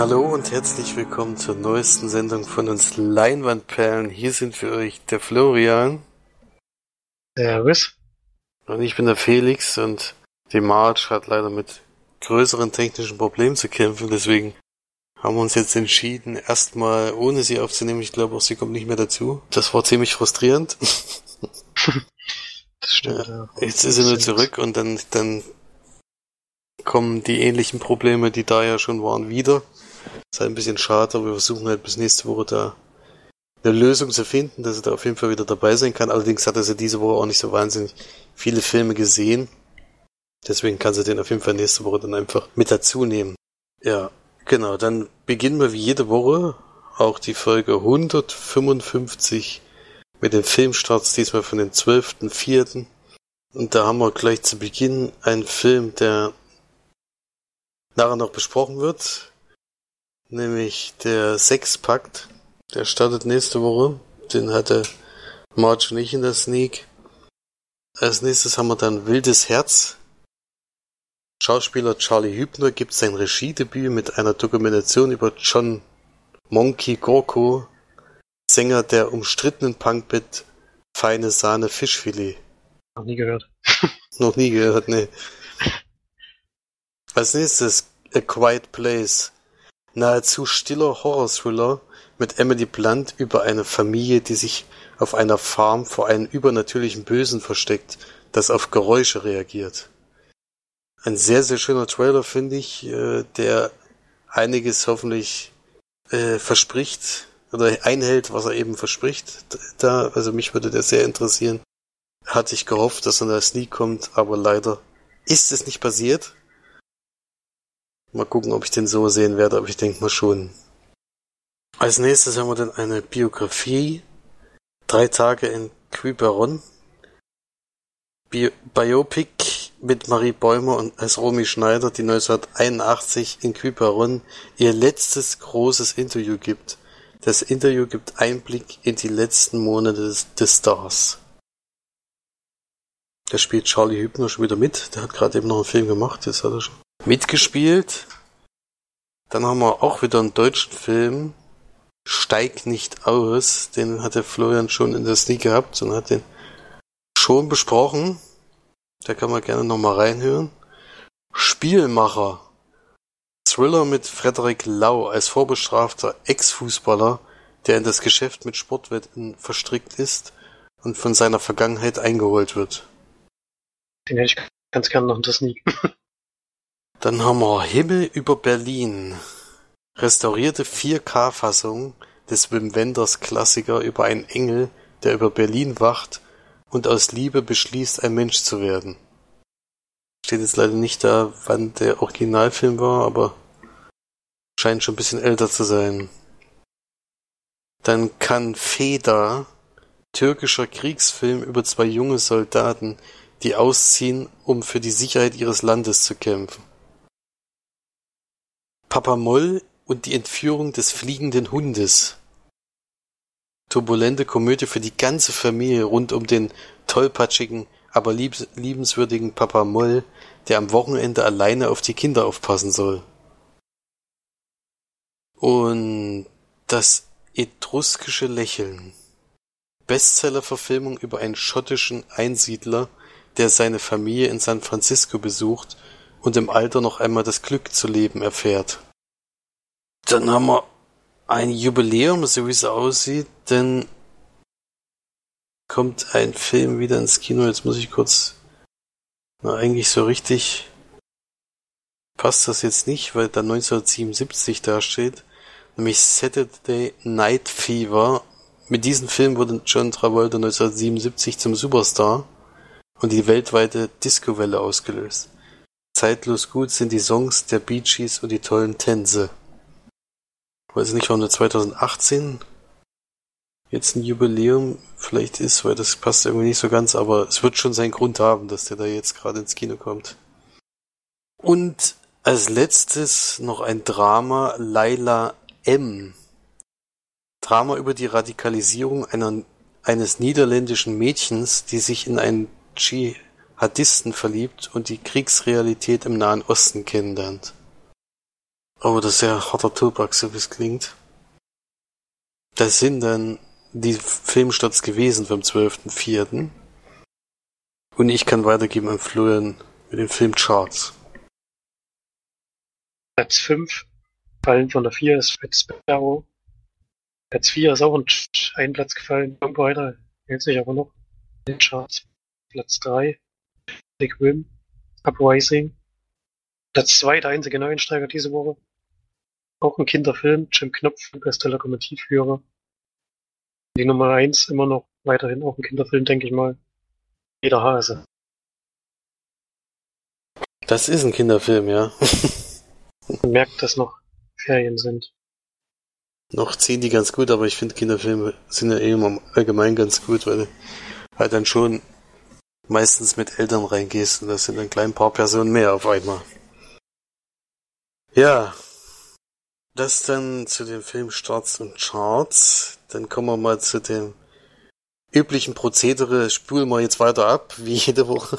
Hallo und herzlich willkommen zur neuesten Sendung von uns Leinwandperlen. Hier sind für euch der Florian. Servus. Und ich bin der Felix und die Marge hat leider mit größeren technischen Problemen zu kämpfen, deswegen haben wir uns jetzt entschieden, erstmal ohne sie aufzunehmen. Ich glaube auch, sie kommt nicht mehr dazu. Das war ziemlich frustrierend. Das stimmt, ja. Jetzt ist sie nur zurück und dann, dann kommen die ähnlichen Probleme, die da ja schon waren, wieder. Ist halt ein bisschen schade, aber wir versuchen halt bis nächste Woche da eine Lösung zu finden, dass er da auf jeden Fall wieder dabei sein kann. Allerdings hat er ja diese Woche auch nicht so wahnsinnig viele Filme gesehen. Deswegen kann sie den auf jeden Fall nächste Woche dann einfach mit dazu nehmen. Ja, genau. Dann beginnen wir wie jede Woche auch die Folge 155 mit den Filmstarts, diesmal von den 12.04. Und da haben wir gleich zu Beginn einen Film, der nachher noch besprochen wird, nämlich der Sexpakt. Der startet nächste Woche. Den hatte Marge nicht in der Sneak. Als nächstes haben wir dann Wildes Herz. Schauspieler Charlie Hübner gibt sein Regiedebüt mit einer Dokumentation über John Monkey Gorko, Sänger der umstrittenen Punkband Feine Sahne Fischfilet. Noch nie gehört. Noch nie gehört, ne. Als nächstes A Quiet Place. Nahezu stiller Horror-Thriller mit Emily Blunt über eine Familie, die sich auf einer Farm vor einem übernatürlichen Bösen versteckt, das auf Geräusche reagiert. Ein sehr, sehr schöner Trailer, finde ich, äh, der einiges hoffentlich äh, verspricht oder einhält, was er eben verspricht. Da, also mich würde der sehr interessieren. Hatte ich gehofft, dass er in der Sneak kommt, aber leider ist es nicht passiert. Mal gucken, ob ich den so sehen werde, aber ich denke mal schon. Als nächstes haben wir dann eine Biografie. Drei Tage in Quiberon. Bi Biopic mit Marie Bäumer und als Romy Schneider, die 1981 in Quiberon ihr letztes großes Interview gibt. Das Interview gibt Einblick in die letzten Monate des, des Stars. Da spielt Charlie Hübner schon wieder mit. Der hat gerade eben noch einen Film gemacht. Jetzt hat er schon mitgespielt. Dann haben wir auch wieder einen deutschen Film. Steig nicht aus. Den hat der Florian schon in der Sneak gehabt und hat den schon besprochen. Da kann man gerne nochmal reinhören. Spielmacher. Thriller mit Frederik Lau als vorbestrafter Ex-Fußballer, der in das Geschäft mit Sportwetten verstrickt ist und von seiner Vergangenheit eingeholt wird. Den hätte ich ganz gerne noch in der Sneak. Dann haben wir Himmel über Berlin. Restaurierte 4K-Fassung des Wim Wenders Klassiker über einen Engel, der über Berlin wacht und aus Liebe beschließt, ein Mensch zu werden. Steht jetzt leider nicht da, wann der Originalfilm war, aber scheint schon ein bisschen älter zu sein. Dann kann Feda, türkischer Kriegsfilm über zwei junge Soldaten, die ausziehen, um für die Sicherheit ihres Landes zu kämpfen. Papa Moll und die Entführung des fliegenden Hundes. Turbulente Komödie für die ganze Familie rund um den tollpatschigen, aber liebenswürdigen Papa Moll, der am Wochenende alleine auf die Kinder aufpassen soll. Und das etruskische Lächeln. Bestseller-Verfilmung über einen schottischen Einsiedler, der seine Familie in San Francisco besucht und im Alter noch einmal das Glück zu leben erfährt. Dann haben wir ein Jubiläum, so wie es aussieht, denn kommt ein Film wieder ins Kino. Jetzt muss ich kurz, na eigentlich so richtig passt das jetzt nicht, weil da 1977 dasteht, nämlich Saturday Night Fever. Mit diesem Film wurde John Travolta 1977 zum Superstar und die weltweite Disco-Welle ausgelöst. Zeitlos gut sind die Songs der Bee Gees und die tollen Tänze. Weiß nicht, warum der 2018 jetzt ein Jubiläum vielleicht ist, weil das passt irgendwie nicht so ganz, aber es wird schon seinen Grund haben, dass der da jetzt gerade ins Kino kommt. Und als letztes noch ein Drama Laila M. Drama über die Radikalisierung einer, eines niederländischen Mädchens, die sich in einen Dschihadisten verliebt und die Kriegsrealität im Nahen Osten kennenlernt. aber das ist sehr harter Tobak, so wie es klingt. Das sind dann die Filmstarts gewesen vom 12.04. Und ich kann weitergeben an Florian mit den Filmcharts. Platz 5, Fallen von der 4 ist Red Sparrow. Platz 4 ist auch ein, ein Platz gefallen. Tomb Raider hält sich aber noch in den Charts. Platz 3, Rim, Uprising. Platz 2, der einzige Neuensteiger diese Woche. Auch ein Kinderfilm, Jim Knopf, bester Lokomotivführer. Die Nummer 1 immer noch weiterhin auch ein Kinderfilm, denke ich mal. Jeder Hase. Das ist ein Kinderfilm, ja. Man merkt, dass noch Ferien sind. Noch ziehen die ganz gut, aber ich finde Kinderfilme sind ja eh immer allgemein ganz gut, weil halt dann schon meistens mit Eltern reingehst und das sind dann klein paar Personen mehr auf einmal. Ja, das dann zu den Filmstarts und Charts. Dann kommen wir mal zu dem üblichen Prozedere. Spulen wir jetzt weiter ab, wie jede Woche.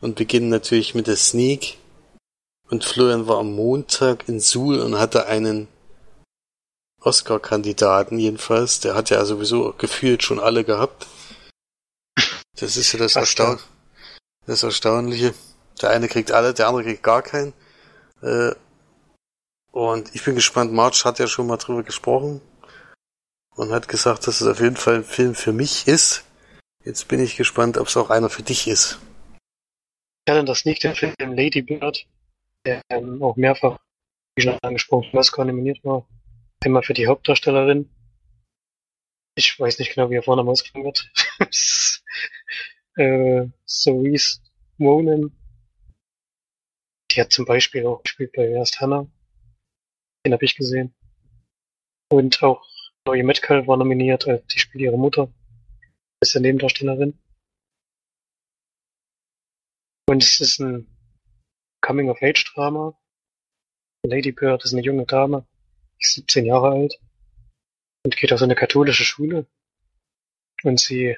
Und beginnen natürlich mit der Sneak. Und Florian war am Montag in Suhl und hatte einen Oscar-Kandidaten jedenfalls. Der hat ja sowieso gefühlt schon alle gehabt. Das ist ja das, Erstaun das Erstaunliche. Der eine kriegt alle, der andere kriegt gar keinen. Äh, und ich bin gespannt, March hat ja schon mal drüber gesprochen und hat gesagt, dass es auf jeden Fall ein Film für mich ist. Jetzt bin ich gespannt, ob es auch einer für dich ist. Ja, dann das nicht der Film Lady Bird, der ähm, auch mehrfach, wie schon angesprochen, Oscar nominiert war. Einmal für die Hauptdarstellerin. Ich weiß nicht genau, wie er vorne ausgesprochen wird. äh, Ronan. Die hat zum Beispiel auch gespielt bei Erst Hannah. Den habe ich gesehen. Und auch Neue Metcalf war nominiert, äh, die spielt ihre Mutter. Ist ja Nebendarstellerin. Und es ist ein Coming-of-Age-Drama. Lady Bird ist eine junge Dame, ist 17 Jahre alt und geht auf so eine katholische Schule. Und sie,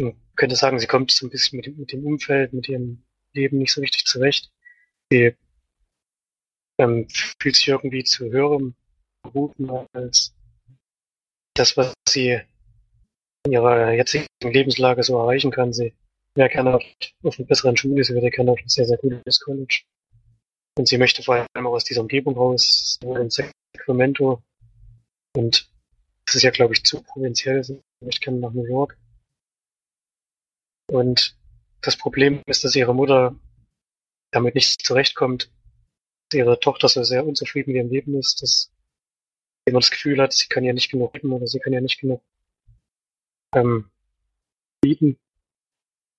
man könnte sagen, sie kommt so ein bisschen mit, mit dem Umfeld, mit ihrem Leben nicht so richtig zurecht. Sie ähm, fühlt sich irgendwie zu höherem berufen als das, was sie in ihrer jetzigen Lebenslage so erreichen kann. Sie wäre gerne auf, auf einer besseren Schule, sie würde gerne auf ein sehr, sehr gutes College. Und sie möchte vor allem auch aus dieser Umgebung raus, in Sacramento. Und das ist ja, glaube ich, zu provinziell. Möchte gerne nach New York. Und das Problem ist, dass ihre Mutter damit nicht zurechtkommt, ihre Tochter so sehr unzufrieden mit ihrem Leben ist, dass sie immer das Gefühl hat, sie kann ja nicht genug geben oder sie kann ja nicht genug ähm, bieten.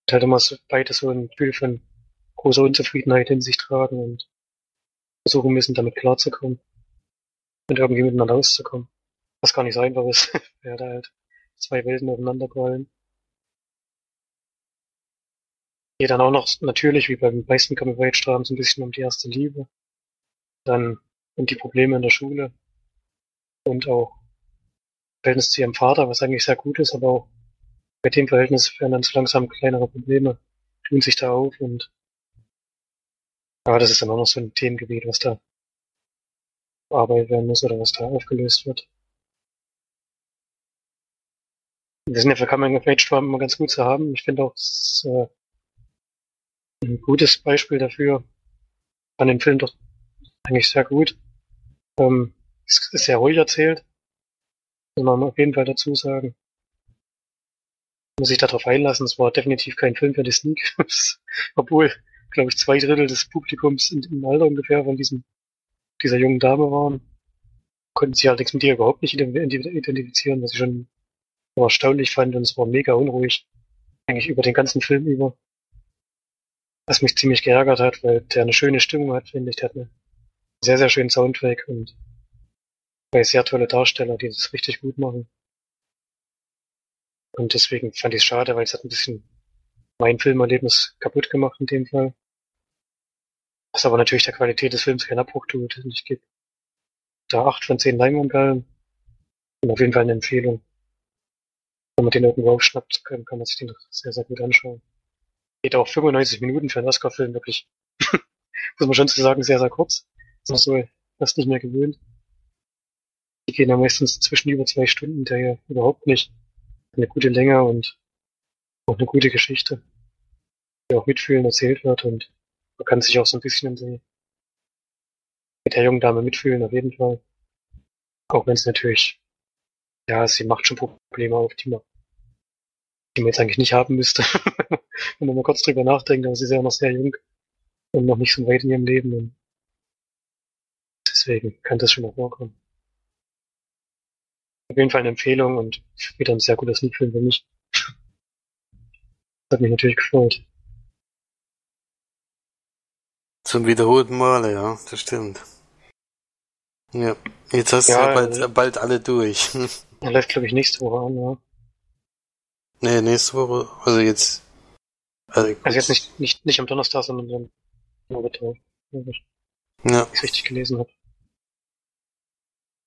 Und halt immer so beide so ein Gefühl von großer Unzufriedenheit in sich tragen und versuchen müssen, damit klarzukommen und irgendwie miteinander auszukommen. Was gar nicht so einfach ist, weil da halt zwei Welten aufeinander prallen. Geht dann auch noch natürlich, wie beim meisten Coming Rage so ein bisschen um die erste Liebe dann um die Probleme in der Schule und auch Verhältnis zu ihrem Vater, was eigentlich sehr gut ist, aber auch bei dem Verhältnis werden dann so langsam kleinere Probleme, tun sich da auf und aber das ist dann auch noch so ein Themengebiet, was da bearbeitet werden muss oder was da aufgelöst wird. Wir sind ja für Coming of Age immer ganz gut zu haben. Ich finde auch, ist, äh, ein gutes Beispiel dafür, an dem Film doch eigentlich sehr gut. Ähm, es ist sehr ruhig erzählt. Muss man auf jeden Fall dazu sagen. Muss ich darauf einlassen, es war definitiv kein Film für die Sneak. Obwohl, glaube ich, zwei Drittel des Publikums im Alter ungefähr von diesem, dieser jungen Dame waren. Konnten sie allerdings mit ihr überhaupt nicht identifizieren, was ich schon erstaunlich fand und es war mega unruhig. Eigentlich über den ganzen Film über. Was mich ziemlich geärgert hat, weil der eine schöne Stimmung hat, finde ich. Der hat eine sehr, sehr schönen Soundtrack und zwei sehr tolle Darsteller, die das richtig gut machen. Und deswegen fand ich es schade, weil es hat ein bisschen mein Filmerlebnis kaputt gemacht in dem Fall. Was aber natürlich der Qualität des Films keinen Abbruch tut. Und ich gebe da acht von zehn Leinwandperlen und auf jeden Fall eine Empfehlung. Wenn man den irgendwo aufschnappt, kann, kann man sich den sehr, sehr gut anschauen. Geht auch 95 Minuten für einen Oscar-Film wirklich muss man schon zu sagen, sehr, sehr kurz. Das ist so fast nicht mehr gewöhnt. Die gehen ja meistens zwischen über zwei Stunden, der hier überhaupt nicht. Eine gute Länge und auch eine gute Geschichte, die auch mitfühlen erzählt wird und man kann sich auch so ein bisschen in mit der jungen Dame mitfühlen, auf jeden Fall. Auch wenn es natürlich, ja, sie macht schon Probleme auf, die man, die man jetzt eigentlich nicht haben müsste, wenn man mal kurz drüber nachdenkt, aber sie ist ja noch sehr jung und noch nicht so weit in ihrem Leben und deswegen kann das schon mal vorkommen. Auf jeden Fall eine Empfehlung und wieder ein sehr guter Sneakfilm für mich. Das hat mich natürlich gefreut. Zum wiederholten Male, ja, das stimmt. Ja, jetzt hast ja, du ja bald, äh, bald alle durch. Er läuft, glaube ich, nächste Woche an, ja. Nee, nächste Woche, also jetzt. Also, also jetzt nicht, nicht, nicht am Donnerstag, sondern am Mittwoch. Ja. Wenn ich richtig gelesen habe.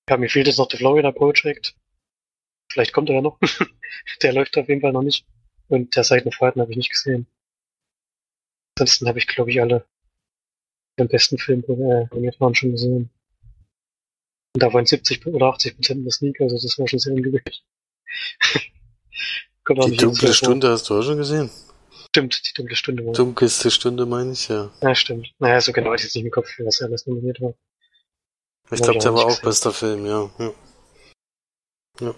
Ja, mir fehlt jetzt noch der Florida Project. Vielleicht kommt er ja noch. der läuft auf jeden Fall noch nicht. Und der Seitenfahrten habe ich nicht gesehen. Ansonsten habe ich, glaube ich, alle den besten Film äh, programmiert waren schon gesehen. Und da waren 70 oder 80 Prozent der Sneak, also das war schon sehr ungewöhnlich. die dunkle Stunde vor. hast du auch schon gesehen? Stimmt, die dunkle Stunde. War. Dunkelste Stunde meine ich, ja. Ja, stimmt. Naja, so genau ist jetzt nicht im Kopf, was alles nominiert war. Ich glaube, der war auch gesehen. bester Film, ja. ja. Ja.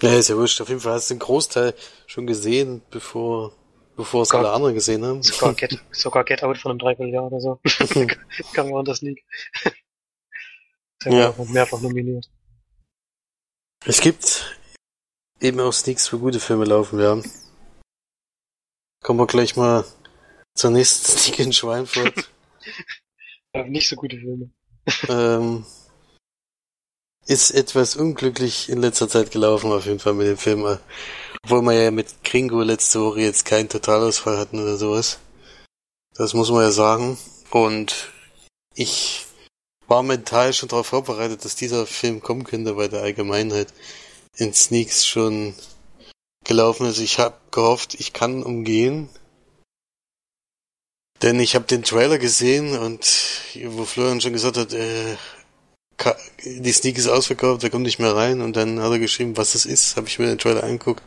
Ja, ist ja wurscht. Auf jeden Fall hast du den Großteil schon gesehen, bevor, bevor es alle anderen gesehen haben. Sogar Get, sogar Get Out von einem Dreivierteljahr oder so. Kann man das League. Der ja. war mehrfach nominiert. Es gibt eben auch Sneaks, wo gute Filme laufen werden. Kommen wir gleich mal zur nächsten Sneak in Schweinfurt. nicht so gute Filme. ähm, ist etwas unglücklich in letzter Zeit gelaufen, auf jeden Fall mit dem Film. Obwohl wir ja mit Kringo letzte Woche jetzt keinen Totalausfall hatten oder sowas. Das muss man ja sagen. Und ich war mental schon darauf vorbereitet, dass dieser Film kommen könnte, weil der Allgemeinheit in Sneaks schon gelaufen ist. Ich habe gehofft, ich kann umgehen. Denn ich habe den Trailer gesehen und wo Florian schon gesagt hat, äh, die Sneak ist ausverkauft, der kommt nicht mehr rein und dann hat er geschrieben, was es ist, habe ich mir den Trailer angeguckt.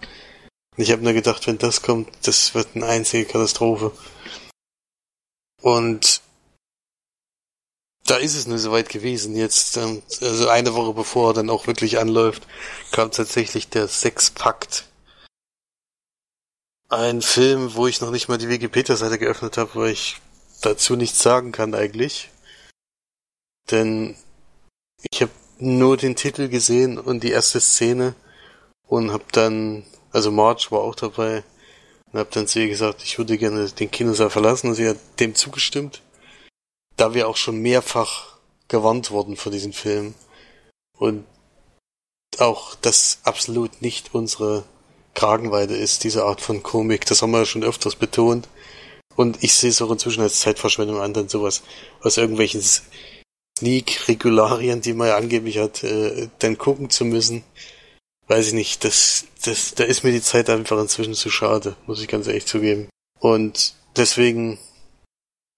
Und ich habe nur gedacht, wenn das kommt, das wird eine einzige Katastrophe. Und da ist es nur soweit gewesen. Jetzt, ähm, also eine Woche bevor er dann auch wirklich anläuft, kam tatsächlich der Sexpakt. Ein Film, wo ich noch nicht mal die Wikipedia-Seite geöffnet habe, weil ich dazu nichts sagen kann eigentlich. Denn ich habe nur den Titel gesehen und die erste Szene und habe dann, also Marge war auch dabei und habe dann zu ihr gesagt, ich würde gerne den Kinosaal verlassen und sie hat dem zugestimmt, da wir auch schon mehrfach gewarnt wurden für diesen Film und auch das absolut nicht unsere Kragenweite ist, diese Art von Komik. Das haben wir ja schon öfters betont. Und ich sehe es auch inzwischen als Zeitverschwendung an, dann sowas aus irgendwelchen Sneak-Regularien, die man ja angeblich hat, äh, dann gucken zu müssen. Weiß ich nicht, das, das, da ist mir die Zeit einfach inzwischen zu schade, muss ich ganz ehrlich zugeben. Und deswegen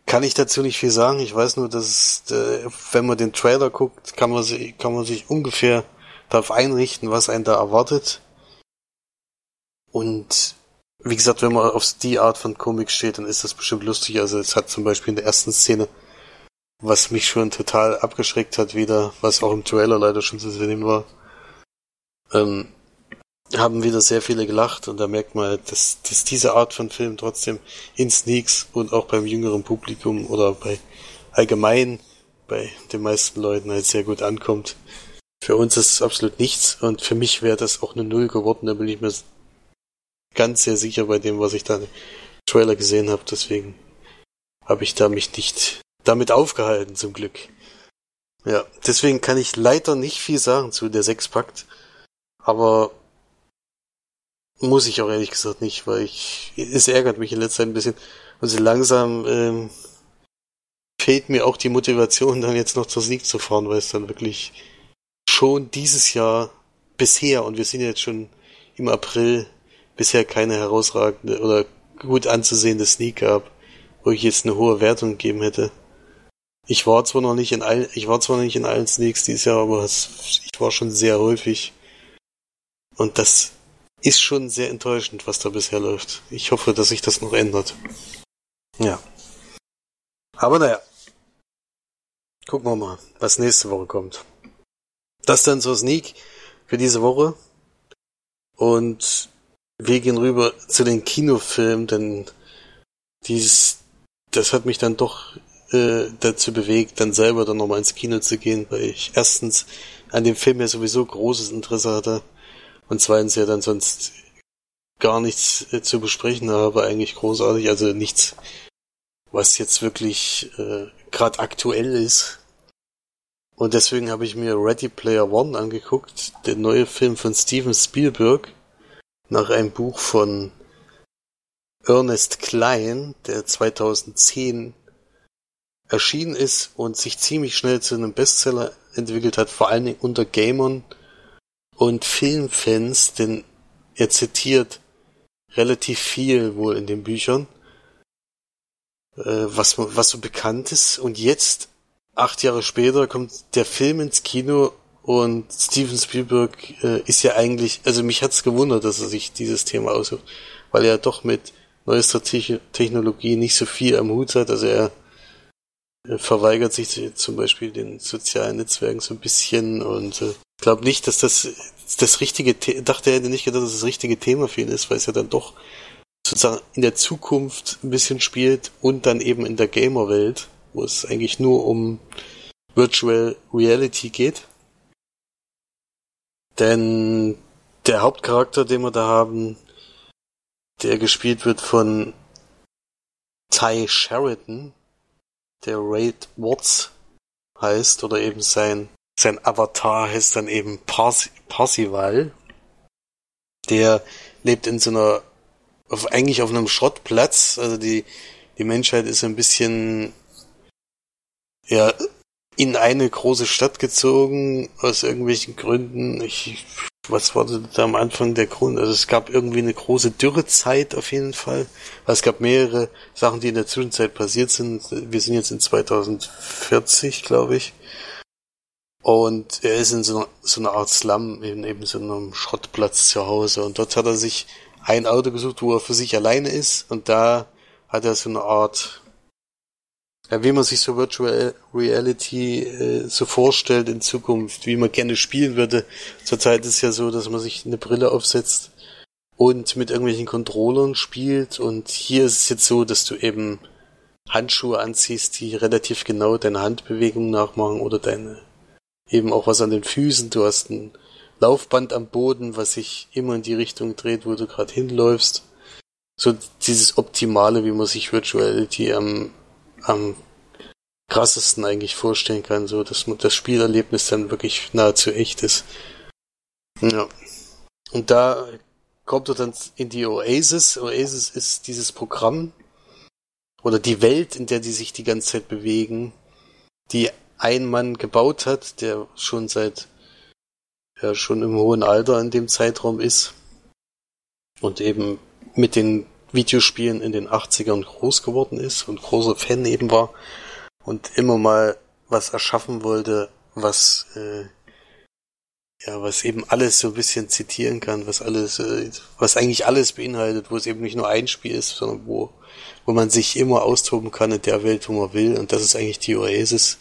kann ich dazu nicht viel sagen. Ich weiß nur, dass äh, wenn man den Trailer guckt, kann man, sich, kann man sich ungefähr darauf einrichten, was einen da erwartet. Und wie gesagt, wenn man auf die Art von Komik steht, dann ist das bestimmt lustig. Also es hat zum Beispiel in der ersten Szene was mich schon total abgeschreckt hat wieder, was auch im Trailer leider schon zu sehen war, ähm, haben wieder sehr viele gelacht und da merkt man, dass, dass diese Art von Film trotzdem in Sneaks und auch beim jüngeren Publikum oder bei allgemein bei den meisten Leuten halt sehr gut ankommt. Für uns ist es absolut nichts und für mich wäre das auch eine Null geworden, da bin ich mir ganz sehr sicher bei dem, was ich da im Trailer gesehen habe, deswegen habe ich da mich nicht damit aufgehalten, zum Glück. Ja, deswegen kann ich leider nicht viel sagen zu der Sechspakt. Aber muss ich auch ehrlich gesagt nicht, weil ich, es ärgert mich in letzter Zeit ein bisschen. Und so langsam ähm, fehlt mir auch die Motivation, dann jetzt noch zur Sieg zu fahren, weil es dann wirklich schon dieses Jahr bisher, und wir sind jetzt schon im April, bisher keine herausragende oder gut anzusehende Sneak gab, wo ich jetzt eine hohe Wertung gegeben hätte. Ich war zwar noch nicht in all, ich war zwar noch nicht in allen Sneaks dieses Jahr, aber es, ich war schon sehr häufig. Und das ist schon sehr enttäuschend, was da bisher läuft. Ich hoffe, dass sich das noch ändert. Ja. Aber naja. Gucken wir mal, was nächste Woche kommt. Das dann zur Sneak für diese Woche. Und wir gehen rüber zu den Kinofilmen, denn dies, das hat mich dann doch äh, dazu bewegt, dann selber dann nochmal ins Kino zu gehen, weil ich erstens an dem Film ja sowieso großes Interesse hatte und zweitens ja dann sonst gar nichts äh, zu besprechen habe, eigentlich großartig, also nichts, was jetzt wirklich äh, gerade aktuell ist. Und deswegen habe ich mir Ready Player One angeguckt, der neue Film von Steven Spielberg, nach einem Buch von Ernest Klein, der 2010 erschienen ist und sich ziemlich schnell zu einem Bestseller entwickelt hat, vor allen Dingen unter Gamern und Filmfans, denn er zitiert relativ viel wohl in den Büchern, äh, was, was so bekannt ist. Und jetzt, acht Jahre später, kommt der Film ins Kino und Steven Spielberg äh, ist ja eigentlich, also mich hat's gewundert, dass er sich dieses Thema aussucht, weil er doch mit neuester Technologie nicht so viel am Hut hat. Also er verweigert sich zum Beispiel den sozialen Netzwerken so ein bisschen und äh, glaube nicht, dass das das richtige, The dachte er hätte nicht gedacht, dass das, das richtige Thema für ihn ist, weil es ja dann doch sozusagen in der Zukunft ein bisschen spielt und dann eben in der Gamer-Welt, wo es eigentlich nur um Virtual Reality geht. Denn der Hauptcharakter, den wir da haben, der gespielt wird von Ty Sheridan, der Raid Watts heißt, oder eben sein, sein Avatar heißt dann eben Parsi Parsival. Der lebt in so einer, auf, eigentlich auf einem Schrottplatz, also die, die Menschheit ist ein bisschen, ja, in eine große Stadt gezogen, aus irgendwelchen Gründen. Ich was war da am Anfang der Grund? Also es gab irgendwie eine große Dürrezeit auf jeden Fall. Es gab mehrere Sachen, die in der Zwischenzeit passiert sind. Wir sind jetzt in 2040, glaube ich. Und er ist in so einer, so einer Art Slum, in eben so einem Schrottplatz zu Hause. Und dort hat er sich ein Auto gesucht, wo er für sich alleine ist. Und da hat er so eine Art ja, wie man sich so Virtual Reality äh, so vorstellt in Zukunft, wie man gerne spielen würde. Zurzeit ist es ja so, dass man sich eine Brille aufsetzt und mit irgendwelchen Controllern spielt und hier ist es jetzt so, dass du eben Handschuhe anziehst, die relativ genau deine Handbewegung nachmachen oder deine eben auch was an den Füßen. Du hast ein Laufband am Boden, was sich immer in die Richtung dreht, wo du gerade hinläufst. So dieses Optimale, wie man sich Virtuality am am krassesten eigentlich vorstellen kann, so dass das Spielerlebnis dann wirklich nahezu echt ist. Ja. Und da kommt er dann in die Oasis. Oasis ist dieses Programm oder die Welt, in der die sich die ganze Zeit bewegen, die ein Mann gebaut hat, der schon seit ja, schon im hohen Alter in dem Zeitraum ist und eben mit den Videospielen in den 80ern groß geworden ist und großer Fan eben war und immer mal was erschaffen wollte, was äh, ja, was eben alles so ein bisschen zitieren kann, was alles, äh, was eigentlich alles beinhaltet, wo es eben nicht nur ein Spiel ist, sondern wo, wo man sich immer austoben kann in der Welt, wo man will. Und das ist eigentlich die Oasis.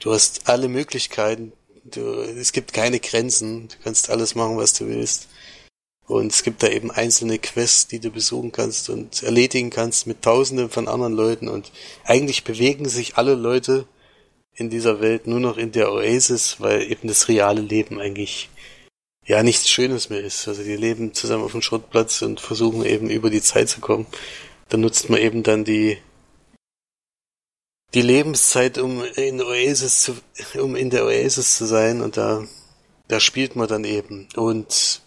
Du hast alle Möglichkeiten. Du, es gibt keine Grenzen. Du kannst alles machen, was du willst. Und es gibt da eben einzelne Quests, die du besuchen kannst und erledigen kannst mit tausenden von anderen Leuten. Und eigentlich bewegen sich alle Leute in dieser Welt nur noch in der Oasis, weil eben das reale Leben eigentlich ja nichts Schönes mehr ist. Also die leben zusammen auf dem Schrottplatz und versuchen eben über die Zeit zu kommen. Dann nutzt man eben dann die die Lebenszeit, um in Oasis zu, um in der Oasis zu sein und da da spielt man dann eben und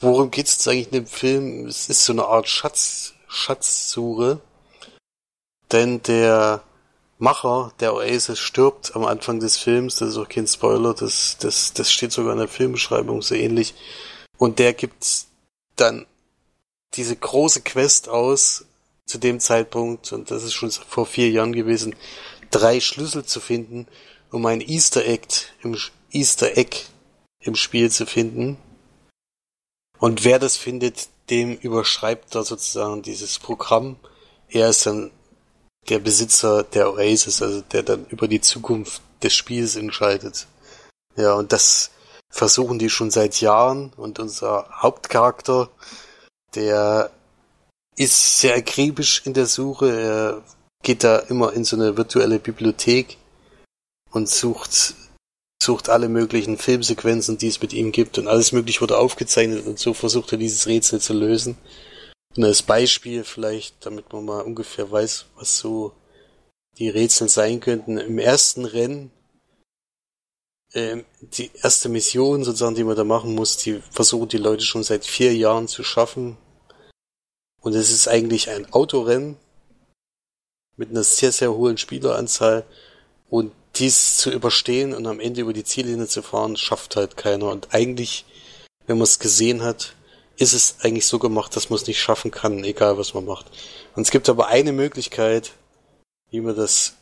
Worum geht es eigentlich in dem Film? Es ist so eine Art Schatz, Schatzsuche. Denn der Macher der Oasis stirbt am Anfang des Films. Das ist auch kein Spoiler. Das, das, das steht sogar in der Filmbeschreibung so ähnlich. Und der gibt dann diese große Quest aus zu dem Zeitpunkt, und das ist schon vor vier Jahren gewesen, drei Schlüssel zu finden, um ein Easter Egg im Easter Egg im Spiel zu finden. Und wer das findet, dem überschreibt er sozusagen dieses Programm. Er ist dann der Besitzer der Oasis, also der dann über die Zukunft des Spiels entscheidet. Ja, und das versuchen die schon seit Jahren und unser Hauptcharakter, der ist sehr akribisch in der Suche. Er geht da immer in so eine virtuelle Bibliothek und sucht sucht alle möglichen Filmsequenzen, die es mit ihm gibt und alles mögliche wurde aufgezeichnet und so versucht er dieses Rätsel zu lösen. Und als Beispiel vielleicht, damit man mal ungefähr weiß, was so die Rätsel sein könnten. Im ersten Rennen, äh, die erste Mission sozusagen, die man da machen muss, die versuchen die Leute schon seit vier Jahren zu schaffen. Und es ist eigentlich ein Autorennen mit einer sehr, sehr hohen Spieleranzahl. Und dies zu überstehen und am Ende über die Ziellinie zu fahren, schafft halt keiner. Und eigentlich, wenn man es gesehen hat, ist es eigentlich so gemacht, dass man es nicht schaffen kann, egal was man macht. Und es gibt aber eine Möglichkeit, wie man das,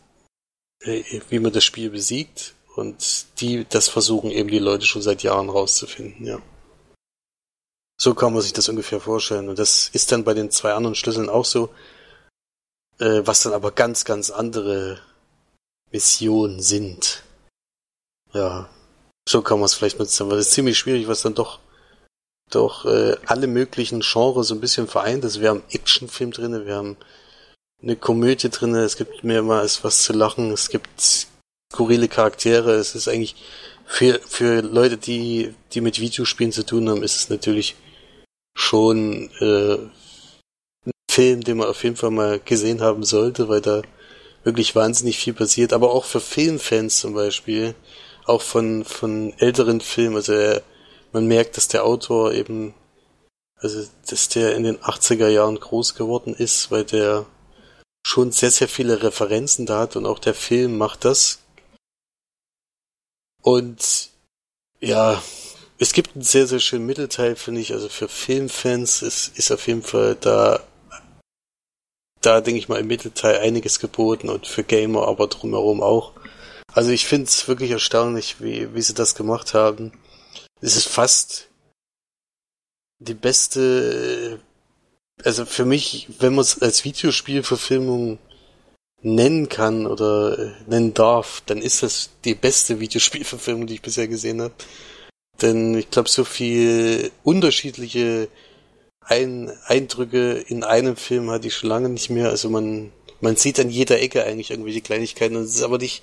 äh, wie man das Spiel besiegt. Und die, das versuchen eben die Leute schon seit Jahren rauszufinden, ja. So kann man sich das ungefähr vorstellen. Und das ist dann bei den zwei anderen Schlüsseln auch so, äh, was dann aber ganz, ganz andere Missionen sind. Ja, so kann man es vielleicht nutzen, weil es ist ziemlich schwierig, was dann doch doch äh, alle möglichen Genres so ein bisschen vereint. Also wir haben Actionfilm drinne, wir haben eine Komödie drinne, es gibt mehrmals was zu lachen, es gibt skurrile Charaktere, es ist eigentlich für, für Leute, die, die mit Videospielen zu tun haben, ist es natürlich schon äh, ein Film, den man auf jeden Fall mal gesehen haben sollte, weil da wirklich wahnsinnig viel passiert, aber auch für Filmfans zum Beispiel, auch von, von älteren Filmen, also er, man merkt, dass der Autor eben, also dass der in den 80er Jahren groß geworden ist, weil der schon sehr, sehr viele Referenzen da hat und auch der Film macht das. Und ja, es gibt einen sehr, sehr schönen Mittelteil, finde ich. Also für Filmfans ist, ist auf jeden Fall da da, denke ich mal, im Mittelteil einiges geboten und für Gamer aber drumherum auch. Also ich finde es wirklich erstaunlich, wie, wie sie das gemacht haben. Es ist fast die beste, also für mich, wenn man es als Videospielverfilmung nennen kann oder äh, nennen darf, dann ist das die beste Videospielverfilmung, die ich bisher gesehen habe. Denn ich glaube, so viel unterschiedliche ein, Eindrücke in einem Film hatte ich schon lange nicht mehr. Also man, man sieht an jeder Ecke eigentlich irgendwelche Kleinigkeiten und es ist aber nicht,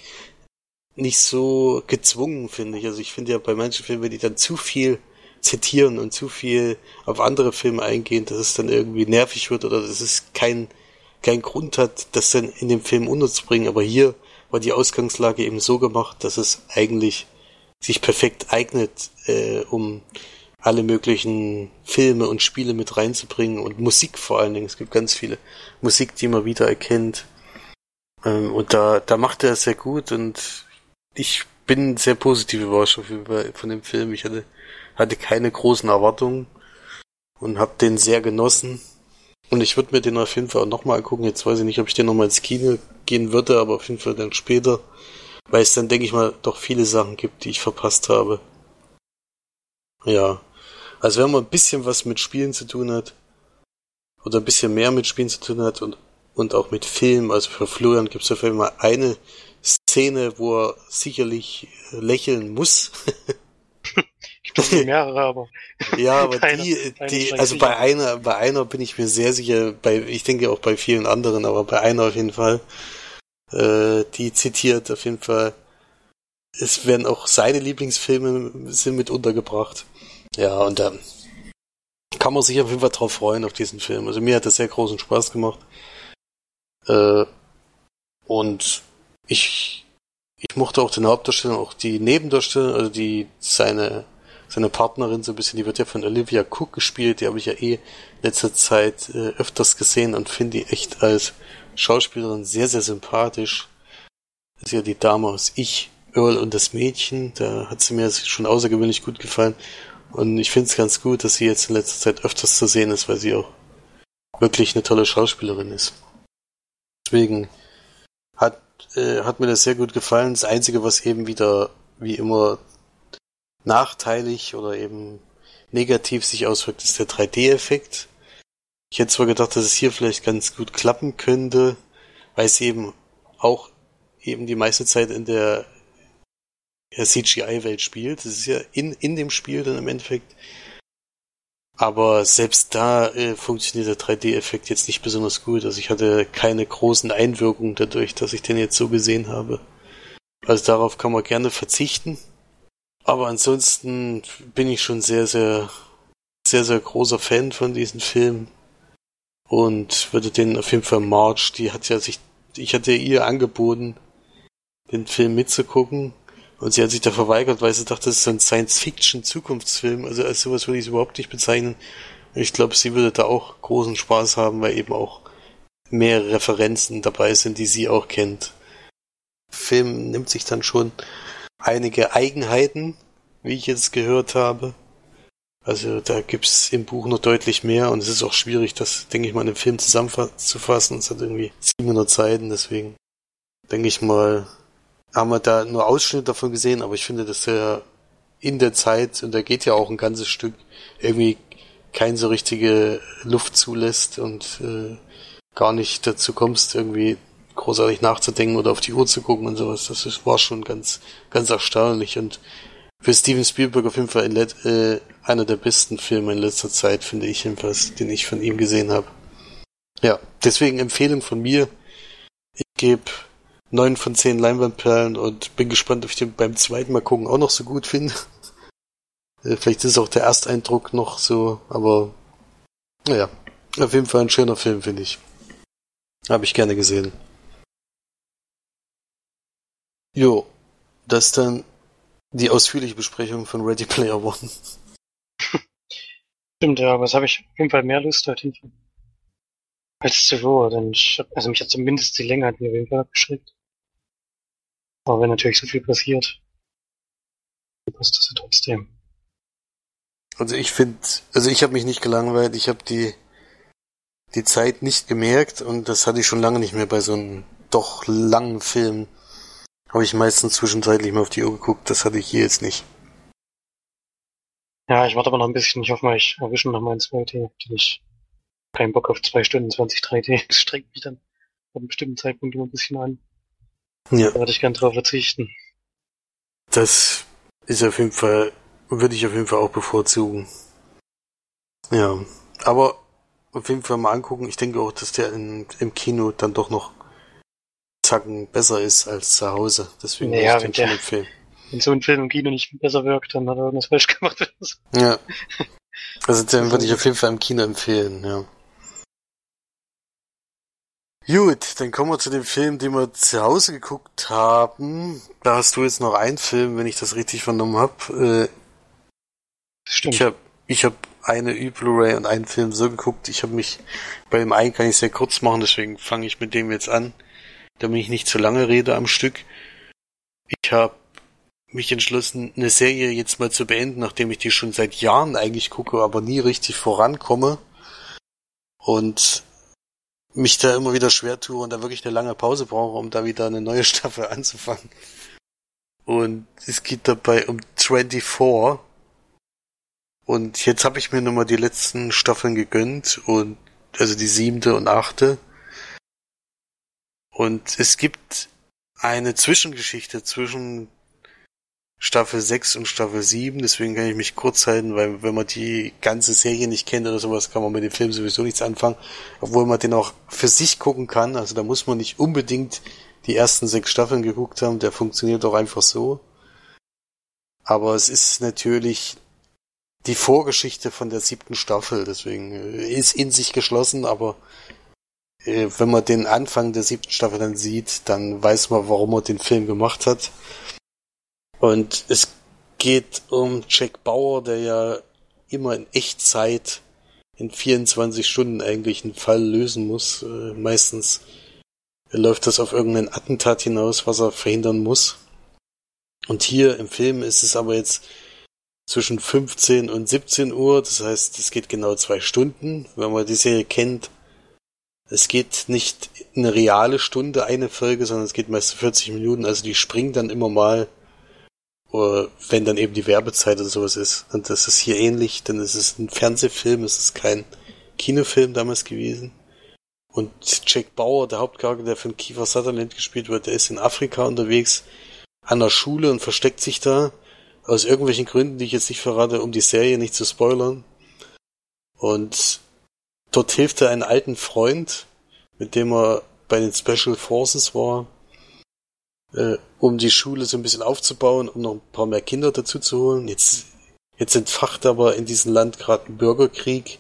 nicht so gezwungen, finde ich. Also ich finde ja bei manchen Filmen, wenn die dann zu viel zitieren und zu viel auf andere Filme eingehen, dass es dann irgendwie nervig wird oder dass es kein, kein Grund hat, das dann in dem Film unterzubringen. Aber hier war die Ausgangslage eben so gemacht, dass es eigentlich sich perfekt eignet, äh, um alle möglichen Filme und Spiele mit reinzubringen und Musik vor allen Dingen. Es gibt ganz viele Musik, die man wieder erkennt. Ähm, und da, da macht er es sehr gut und ich bin sehr positiv überrascht von dem Film. Ich hatte, hatte keine großen Erwartungen und habe den sehr genossen. Und ich würde mir den auf jeden Fall auch nochmal angucken. Jetzt weiß ich nicht, ob ich den nochmal ins Kino gehen würde, aber auf jeden Fall dann später. Weil es dann, denke ich mal, doch viele Sachen gibt, die ich verpasst habe. Ja. Also wenn man ein bisschen was mit Spielen zu tun hat, oder ein bisschen mehr mit Spielen zu tun hat und, und auch mit Film, also für Florian gibt es auf jeden Fall eine Szene, wo er sicherlich lächeln muss. ich glaube mehrere, aber. ja, aber keine, die, die also bei einer, bei einer bin ich mir sehr sicher, bei, ich denke auch bei vielen anderen, aber bei einer auf jeden Fall, äh, die zitiert auf jeden Fall, es werden auch seine Lieblingsfilme sind mit untergebracht. Ja, und da kann man sich auf jeden Fall drauf freuen, auf diesen Film. Also mir hat das sehr großen Spaß gemacht. Äh, und ich, ich mochte auch den Hauptdarsteller, auch die Nebendarsteller, also die, seine, seine Partnerin so ein bisschen, die wird ja von Olivia Cook gespielt, die habe ich ja eh letzter Zeit äh, öfters gesehen und finde die echt als Schauspielerin sehr, sehr sympathisch. Das ist ja die Dame aus Ich, Earl und das Mädchen, da hat sie mir schon außergewöhnlich gut gefallen. Und ich finde es ganz gut, dass sie jetzt in letzter Zeit öfters zu sehen ist, weil sie auch wirklich eine tolle Schauspielerin ist. Deswegen hat äh, hat mir das sehr gut gefallen. Das Einzige, was eben wieder, wie immer, nachteilig oder eben negativ sich auswirkt, ist der 3D-Effekt. Ich hätte zwar gedacht, dass es hier vielleicht ganz gut klappen könnte, weil es eben auch eben die meiste Zeit in der CGI-Welt spielt. Das ist ja in, in dem Spiel dann im Endeffekt. Aber selbst da äh, funktioniert der 3D-Effekt jetzt nicht besonders gut. Also ich hatte keine großen Einwirkungen dadurch, dass ich den jetzt so gesehen habe. Also darauf kann man gerne verzichten. Aber ansonsten bin ich schon sehr, sehr, sehr, sehr großer Fan von diesem Film. Und würde den auf jeden Fall March, die hat ja sich, ich hatte ihr angeboten, den Film mitzugucken. Und sie hat sich da verweigert, weil sie dachte, das ist so ein Science-Fiction-Zukunftsfilm. Also als sowas würde ich es überhaupt nicht bezeichnen. Ich glaube, sie würde da auch großen Spaß haben, weil eben auch mehrere Referenzen dabei sind, die sie auch kennt. Film nimmt sich dann schon einige Eigenheiten, wie ich jetzt gehört habe. Also da gibt's im Buch noch deutlich mehr und es ist auch schwierig, das, denke ich mal, in einem Film zusammenzufassen. Es hat irgendwie 700 Seiten, deswegen denke ich mal, haben wir da nur Ausschnitte davon gesehen, aber ich finde, dass er in der Zeit, und da geht ja auch ein ganzes Stück, irgendwie kein so richtige Luft zulässt und äh, gar nicht dazu kommst, irgendwie großartig nachzudenken oder auf die Uhr zu gucken und sowas. Das ist, war schon ganz, ganz erstaunlich und für Steven Spielberg auf jeden Fall in, äh, einer der besten Filme in letzter Zeit, finde ich jedenfalls, den ich von ihm gesehen habe. Ja, deswegen Empfehlung von mir. Ich gebe neun von zehn Leinwandperlen und bin gespannt, ob ich den beim zweiten Mal gucken auch noch so gut finde. Äh, vielleicht ist auch der Ersteindruck noch so, aber naja, auf jeden Fall ein schöner Film, finde ich. Habe ich gerne gesehen. Jo, das dann die ausführliche Besprechung von Ready Player One. Stimmt, ja, aber es habe ich auf jeden Fall mehr Lust dorthin als zuvor, denn ich, also mich hat zumindest die Länge hat mir auf jeden Fall abgeschreckt. Aber wenn natürlich so viel passiert, passt das ja trotzdem. Also ich finde, also ich habe mich nicht gelangweilt, ich habe die die Zeit nicht gemerkt und das hatte ich schon lange nicht mehr bei so einem doch langen Film. Habe ich meistens zwischenzeitlich mal auf die Uhr geguckt, das hatte ich hier jetzt nicht. Ja, ich warte aber noch ein bisschen. Ich hoffe mal, ich erwische noch meinen 2D, denn ich keinen Bock auf 2 Stunden 20 3D. Das strengt mich dann ab einem bestimmten Zeitpunkt immer ein bisschen an. Ja. Da würde ich gern drauf verzichten. Das ist auf jeden Fall, würde ich auf jeden Fall auch bevorzugen. Ja, aber auf jeden Fall mal angucken. Ich denke auch, dass der in, im Kino dann doch noch Zacken besser ist als zu Hause. Deswegen naja, würde ich den schon empfehlen. Wenn so ein Film im Kino nicht besser wirkt, dann hat er irgendwas falsch gemacht. ja. Also den würde ich auf jeden Fall im Kino empfehlen, ja. Gut, dann kommen wir zu dem Film, den wir zu Hause geguckt haben. Da hast du jetzt noch einen Film, wenn ich das richtig vernommen habe. Äh, Stimmt. Ich habe ich hab eine Blu-ray und einen Film so geguckt. Ich habe mich bei dem einen kann ich sehr kurz machen, deswegen fange ich mit dem jetzt an, damit ich nicht zu lange rede am Stück. Ich habe mich entschlossen, eine Serie jetzt mal zu beenden, nachdem ich die schon seit Jahren eigentlich gucke, aber nie richtig vorankomme. Und mich da immer wieder schwer tue und da wirklich eine lange Pause brauche, um da wieder eine neue Staffel anzufangen. Und es geht dabei um 24. Und jetzt habe ich mir nochmal die letzten Staffeln gegönnt und also die siebte und achte. Und es gibt eine Zwischengeschichte zwischen Staffel 6 und Staffel 7, deswegen kann ich mich kurz halten, weil wenn man die ganze Serie nicht kennt oder sowas, kann man mit dem Film sowieso nichts anfangen, obwohl man den auch für sich gucken kann, also da muss man nicht unbedingt die ersten sechs Staffeln geguckt haben, der funktioniert auch einfach so. Aber es ist natürlich die Vorgeschichte von der siebten Staffel, deswegen äh, ist in sich geschlossen, aber wenn man den Anfang der siebten Staffel dann sieht, dann weiß man, warum er den Film gemacht hat. Und es geht um Jack Bauer, der ja immer in Echtzeit in 24 Stunden eigentlich einen Fall lösen muss. Äh, meistens läuft das auf irgendein Attentat hinaus, was er verhindern muss. Und hier im Film ist es aber jetzt zwischen 15 und 17 Uhr, das heißt, es geht genau zwei Stunden. Wenn man die Serie kennt, es geht nicht eine reale Stunde eine Folge, sondern es geht meist 40 Minuten. Also die springen dann immer mal, oder wenn dann eben die Werbezeit oder sowas ist. Und das ist hier ähnlich, denn es ist ein Fernsehfilm, es ist kein Kinofilm damals gewesen. Und Jack Bauer, der Hauptcharakter, der von Kiefer Sutherland gespielt wird, der ist in Afrika unterwegs an der Schule und versteckt sich da. Aus irgendwelchen Gründen, die ich jetzt nicht verrate, um die Serie nicht zu spoilern. Und dort hilft er einen alten Freund, mit dem er bei den Special Forces war, äh, um die Schule so ein bisschen aufzubauen, um noch ein paar mehr Kinder dazu zu holen. Jetzt, jetzt entfacht aber in diesem Land gerade ein Bürgerkrieg,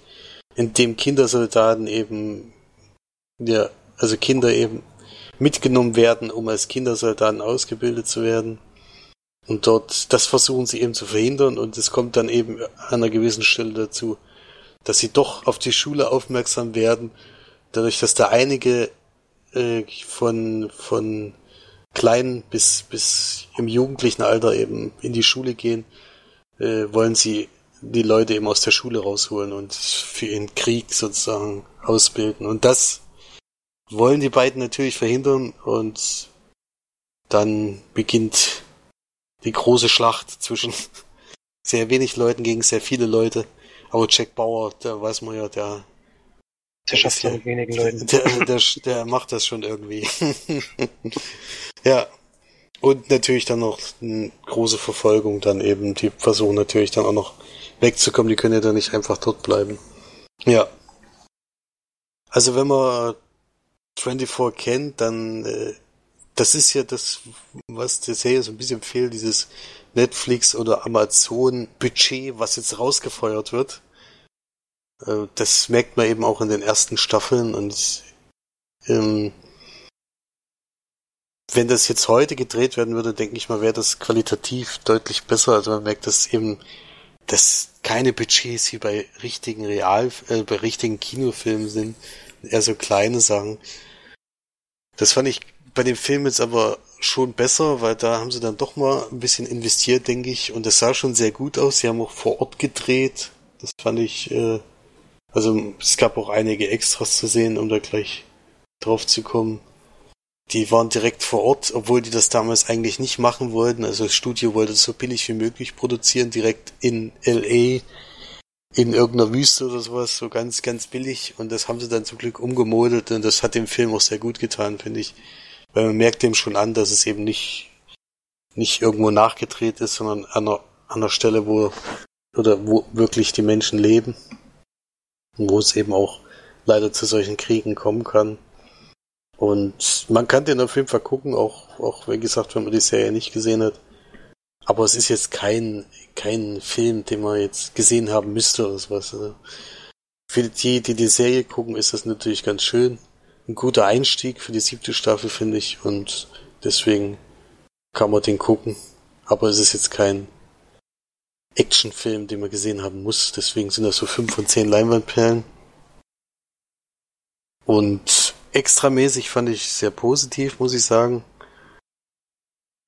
in dem Kindersoldaten eben, ja, also Kinder eben mitgenommen werden, um als Kindersoldaten ausgebildet zu werden. Und dort, das versuchen sie eben zu verhindern und es kommt dann eben an einer gewissen Stelle dazu, dass sie doch auf die Schule aufmerksam werden, dadurch, dass da einige äh, von, von klein bis, bis im jugendlichen Alter eben in die Schule gehen, äh, wollen sie die Leute eben aus der Schule rausholen und für ihren Krieg sozusagen ausbilden. Und das wollen die beiden natürlich verhindern und dann beginnt die große Schlacht zwischen sehr wenig Leuten gegen sehr viele Leute. Aber Jack Bauer, der weiß man ja, der der schafft ja mit wenigen Leuten. Der, der, der macht das schon irgendwie. ja. Und natürlich dann noch eine große Verfolgung dann eben. Die versuchen natürlich dann auch noch wegzukommen. Die können ja dann nicht einfach dort bleiben. Ja. Also wenn man 24 kennt, dann äh, das ist ja das, was der Serie so ein bisschen fehlt, dieses Netflix oder Amazon Budget, was jetzt rausgefeuert wird. Äh, das merkt man eben auch in den ersten Staffeln und ähm, wenn das jetzt heute gedreht werden würde, denke ich mal, wäre das qualitativ deutlich besser. Also man merkt, dass eben dass keine Budgets wie bei richtigen Real, äh, bei richtigen Kinofilmen sind, eher so kleine Sachen. Das fand ich bei dem Film jetzt aber schon besser, weil da haben sie dann doch mal ein bisschen investiert, denke ich, und es sah schon sehr gut aus. Sie haben auch vor Ort gedreht. Das fand ich äh, also es gab auch einige Extras zu sehen, um da gleich drauf zu kommen. Die waren direkt vor Ort, obwohl die das damals eigentlich nicht machen wollten. Also das Studio wollte so billig wie möglich produzieren, direkt in LA, in irgendeiner Wüste oder sowas, so ganz, ganz billig. Und das haben sie dann zum Glück umgemodelt und das hat dem Film auch sehr gut getan, finde ich. Weil man merkt dem schon an, dass es eben nicht, nicht irgendwo nachgedreht ist, sondern an einer, an einer Stelle, wo, oder wo wirklich die Menschen leben wo es eben auch leider zu solchen Kriegen kommen kann. Und man kann den auf jeden Fall gucken, auch, auch wie gesagt, wenn man die Serie nicht gesehen hat. Aber es ist jetzt kein, kein Film, den man jetzt gesehen haben müsste oder sowas. Für die, die die Serie gucken, ist das natürlich ganz schön. Ein guter Einstieg für die siebte Staffel, finde ich. Und deswegen kann man den gucken. Aber es ist jetzt kein Actionfilm, den man gesehen haben muss. Deswegen sind das so fünf von zehn Leinwandperlen. Und extramäßig fand ich sehr positiv, muss ich sagen.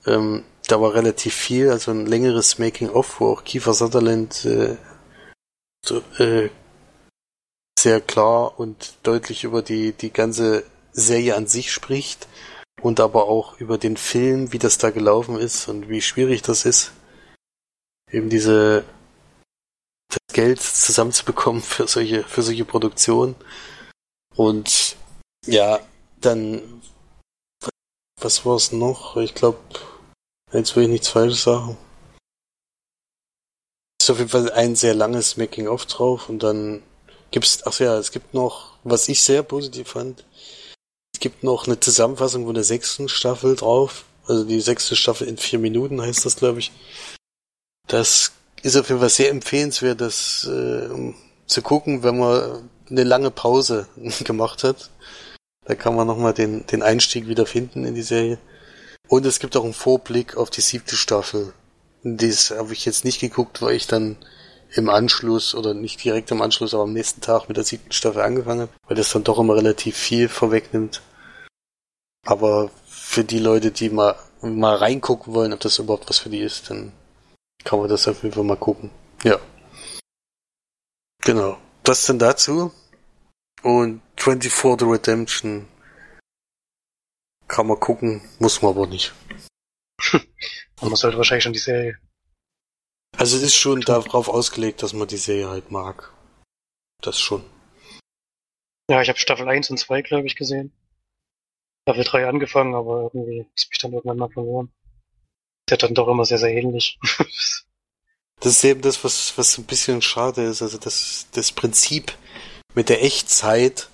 Ähm, da war relativ viel, also ein längeres Making-of, wo auch Kiefer Sutherland äh, so, äh, sehr klar und deutlich über die, die ganze Serie an sich spricht und aber auch über den Film, wie das da gelaufen ist und wie schwierig das ist eben diese das Geld zusammenzubekommen für solche für solche Produktionen. Und ja dann was war es noch? Ich glaube jetzt will ich nichts falsches sagen. Ist auf jeden Fall ein sehr langes Making of drauf und dann gibt's ach ja es gibt noch was ich sehr positiv fand es gibt noch eine Zusammenfassung von der sechsten Staffel drauf. Also die sechste Staffel in vier Minuten heißt das glaube ich das ist auf jeden Fall sehr empfehlenswert, das äh, zu gucken, wenn man eine lange Pause gemacht hat. Da kann man nochmal den, den Einstieg wieder finden in die Serie. Und es gibt auch einen Vorblick auf die siebte Staffel. Das habe ich jetzt nicht geguckt, weil ich dann im Anschluss oder nicht direkt im Anschluss, aber am nächsten Tag mit der siebten Staffel angefangen habe, weil das dann doch immer relativ viel vorwegnimmt. Aber für die Leute, die mal, mal reingucken wollen, ob das überhaupt was für die ist, dann kann man das auf jeden Fall mal gucken. Ja. Genau. Das denn dazu. Und 24 The Redemption kann man gucken, muss man aber nicht. man sollte wahrscheinlich schon die Serie. Also es ist schon darauf ausgelegt, dass man die Serie halt mag. Das schon. Ja, ich habe Staffel 1 und 2, glaube ich, gesehen. Staffel 3 angefangen, aber irgendwie ist mich dann irgendwann mal verloren. Der hat dann doch immer sehr, sehr ähnlich. das ist eben das, was, was ein bisschen schade ist. Also das, das Prinzip mit der Echtzeit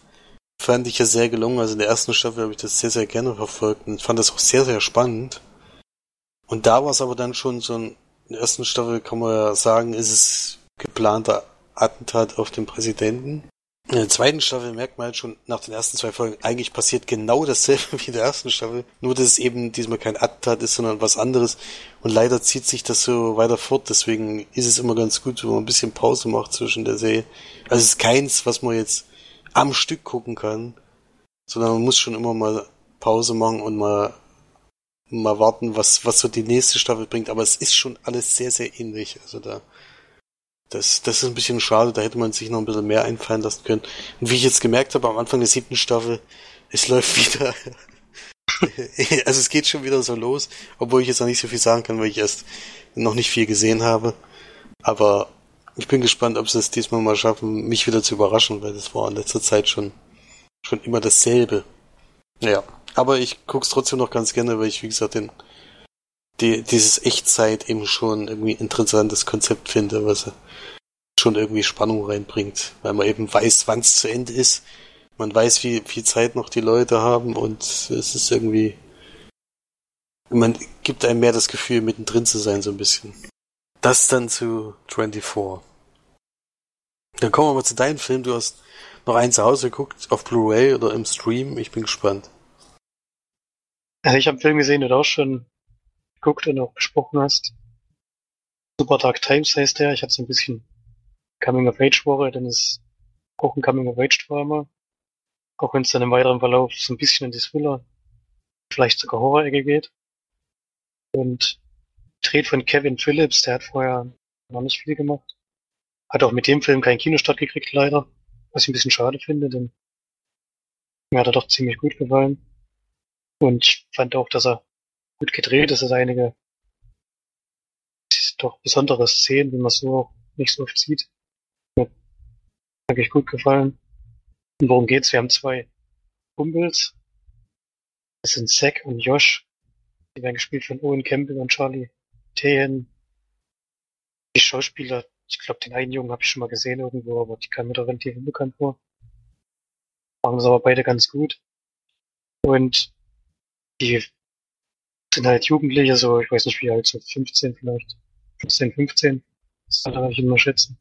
fand ich ja sehr gelungen. Also in der ersten Staffel habe ich das sehr, sehr gerne verfolgt und fand das auch sehr, sehr spannend. Und da war es aber dann schon so ein, in der ersten Staffel kann man ja sagen, ist es geplanter Attentat auf den Präsidenten. In der zweiten Staffel merkt man halt schon nach den ersten zwei Folgen, eigentlich passiert genau dasselbe wie in der ersten Staffel, nur dass es eben diesmal kein Attentat ist, sondern was anderes. Und leider zieht sich das so weiter fort, deswegen ist es immer ganz gut, wenn man ein bisschen Pause macht zwischen der Serie. Also es ist keins, was man jetzt am Stück gucken kann, sondern man muss schon immer mal Pause machen und mal mal warten, was was so die nächste Staffel bringt. Aber es ist schon alles sehr sehr ähnlich. Also da das das ist ein bisschen schade. Da hätte man sich noch ein bisschen mehr einfallen lassen können. Und wie ich jetzt gemerkt habe am Anfang der siebten Staffel, es läuft wieder. also es geht schon wieder so los, obwohl ich jetzt noch nicht so viel sagen kann, weil ich erst noch nicht viel gesehen habe. Aber ich bin gespannt, ob sie es diesmal mal schaffen, mich wieder zu überraschen, weil das war in letzter Zeit schon, schon immer dasselbe. Ja, aber ich guck's trotzdem noch ganz gerne, weil ich, wie gesagt, den, die, dieses Echtzeit eben schon irgendwie interessantes Konzept finde, was schon irgendwie Spannung reinbringt, weil man eben weiß, wann es zu Ende ist. Man weiß, wie viel Zeit noch die Leute haben und es ist irgendwie, man gibt einem mehr das Gefühl, mittendrin zu sein, so ein bisschen. Das dann zu 24. Dann kommen wir mal zu deinem Film. Du hast noch einen zu Hause geguckt, auf Blu-ray oder im Stream. Ich bin gespannt. Also ich habe einen Film gesehen, du auch schon geguckt und auch besprochen hast. Super Dark Times heißt der. Ich hatte so ein bisschen Coming of Age Woche, denn es auch ein Coming of Age Drama. Auch wenn es dann im weiteren Verlauf so ein bisschen in die Thriller, vielleicht sogar Horror-Ecke geht. Und Dreht von Kevin Phillips, der hat vorher noch nicht viel gemacht. Hat auch mit dem Film keinen Kinostart gekriegt, leider. Was ich ein bisschen schade finde, denn mir hat er doch ziemlich gut gefallen. Und ich fand auch, dass er gut gedreht ist, dass einige doch besondere Szenen, wie man so nicht so oft sieht. Mir hat wirklich gut gefallen. Und worum geht's? Wir haben zwei Kumpels. Das sind Zack und Josh. Die werden gespielt von Owen Campbell und Charlie den die Schauspieler, ich glaube, den einen Jungen habe ich schon mal gesehen irgendwo, aber die kam mir da relativ unbekannt vor. Machen sie aber beide ganz gut. Und die sind halt Jugendliche, so, ich weiß nicht wie alt, so 15 vielleicht. 15, 15. Das kann ich immer schätzen.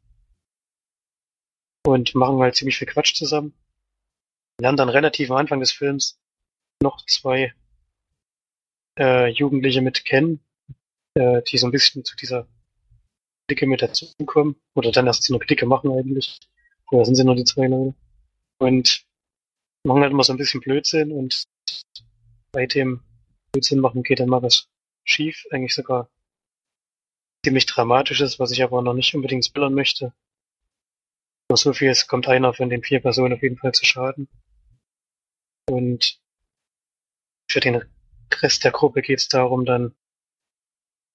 Und machen halt ziemlich viel Quatsch zusammen. Lernen dann relativ am Anfang des Films noch zwei äh, Jugendliche mit kennen, äh, die so ein bisschen zu dieser Clique mit dazukommen. Oder dann erst zu einer Clique machen eigentlich. Vorher sind sie nur die zwei Leute. Und machen halt immer so ein bisschen Blödsinn und bei dem Blödsinn machen geht dann mal was schief. Eigentlich sogar ziemlich dramatisches, was ich aber noch nicht unbedingt spoilern möchte. Nur so viel, es kommt einer von den vier Personen auf jeden Fall zu Schaden. Und für den Rest der Gruppe geht es darum, dann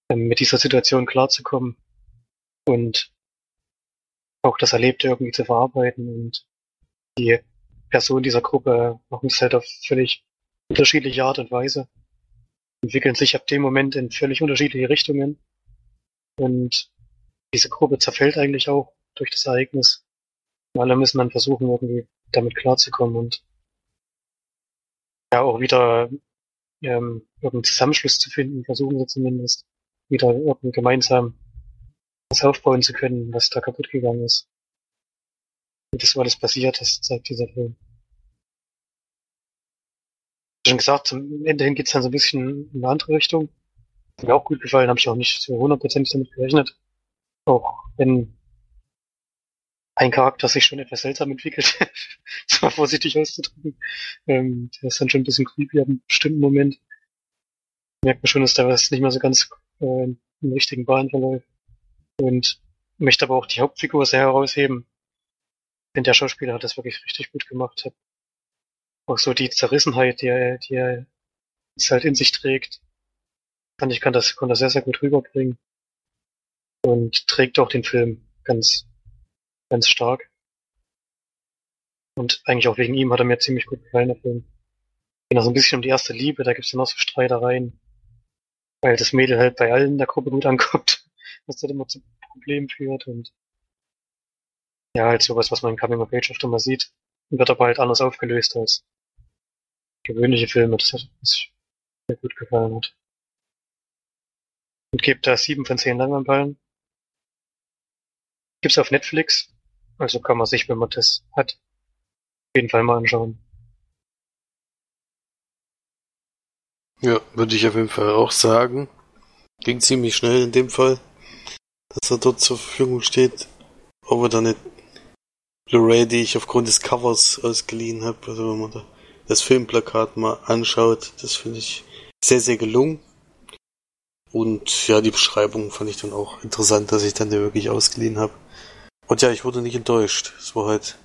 ähm, mit dieser Situation klarzukommen und auch das Erlebte irgendwie zu verarbeiten und die Personen dieser Gruppe machen es halt auf völlig unterschiedliche Art und Weise, entwickeln sich ab dem Moment in völlig unterschiedliche Richtungen und diese Gruppe zerfällt eigentlich auch durch das Ereignis. Und alle müssen dann versuchen, irgendwie damit klarzukommen und ja auch wieder ähm, irgendeinen Zusammenschluss zu finden, versuchen sie zumindest wieder irgendwie gemeinsam was aufbauen zu können, was da kaputt gegangen ist. Wie das alles passiert ist, zeigt dieser Film. Schon gesagt, zum Ende hin geht's dann so ein bisschen in eine andere Richtung. Hat mir auch gut gefallen, habe ich auch nicht so hundertprozentig damit gerechnet. Auch wenn ein Charakter sich schon etwas seltsam entwickelt, zwar vorsichtig auszudrücken. Ähm, der ist dann schon ein bisschen creepy ab einem bestimmten Moment. Merkt man schon, dass da was nicht mehr so ganz äh, im richtigen Bahn verläuft. Und möchte aber auch die Hauptfigur sehr herausheben. Denn der Schauspieler hat das wirklich richtig gut gemacht. Hat auch so die Zerrissenheit, die er, die er es halt in sich trägt, fand ich, kann das, kann das sehr, sehr gut rüberbringen. Und trägt auch den Film ganz, ganz stark. Und eigentlich auch wegen ihm hat er mir ziemlich gut gefallen, der Film. Noch so ein bisschen um die erste Liebe, da gibt's ja noch so Streitereien. Weil das Mädel halt bei allen in der Gruppe gut ankommt, was dann immer zu Problemen führt und ja, halt sowas, was man in Coming of Age oft immer sieht. Wird aber halt anders aufgelöst als gewöhnliche Filme, das, das mir gut gefallen hat. Und gibt da sieben von zehn Leinwandperlen. Gibt's auf Netflix, also kann man sich, wenn man das hat, auf jeden Fall mal anschauen. Ja, würde ich auf jeden Fall auch sagen. Ging ziemlich schnell in dem Fall, dass er dort zur Verfügung steht. Aber dann eine Blu-ray, die ich aufgrund des Covers ausgeliehen habe, also wenn man da das Filmplakat mal anschaut, das finde ich sehr, sehr gelungen. Und ja, die Beschreibung fand ich dann auch interessant, dass ich dann den wirklich ausgeliehen habe. Und ja, ich wurde nicht enttäuscht. Es war halt,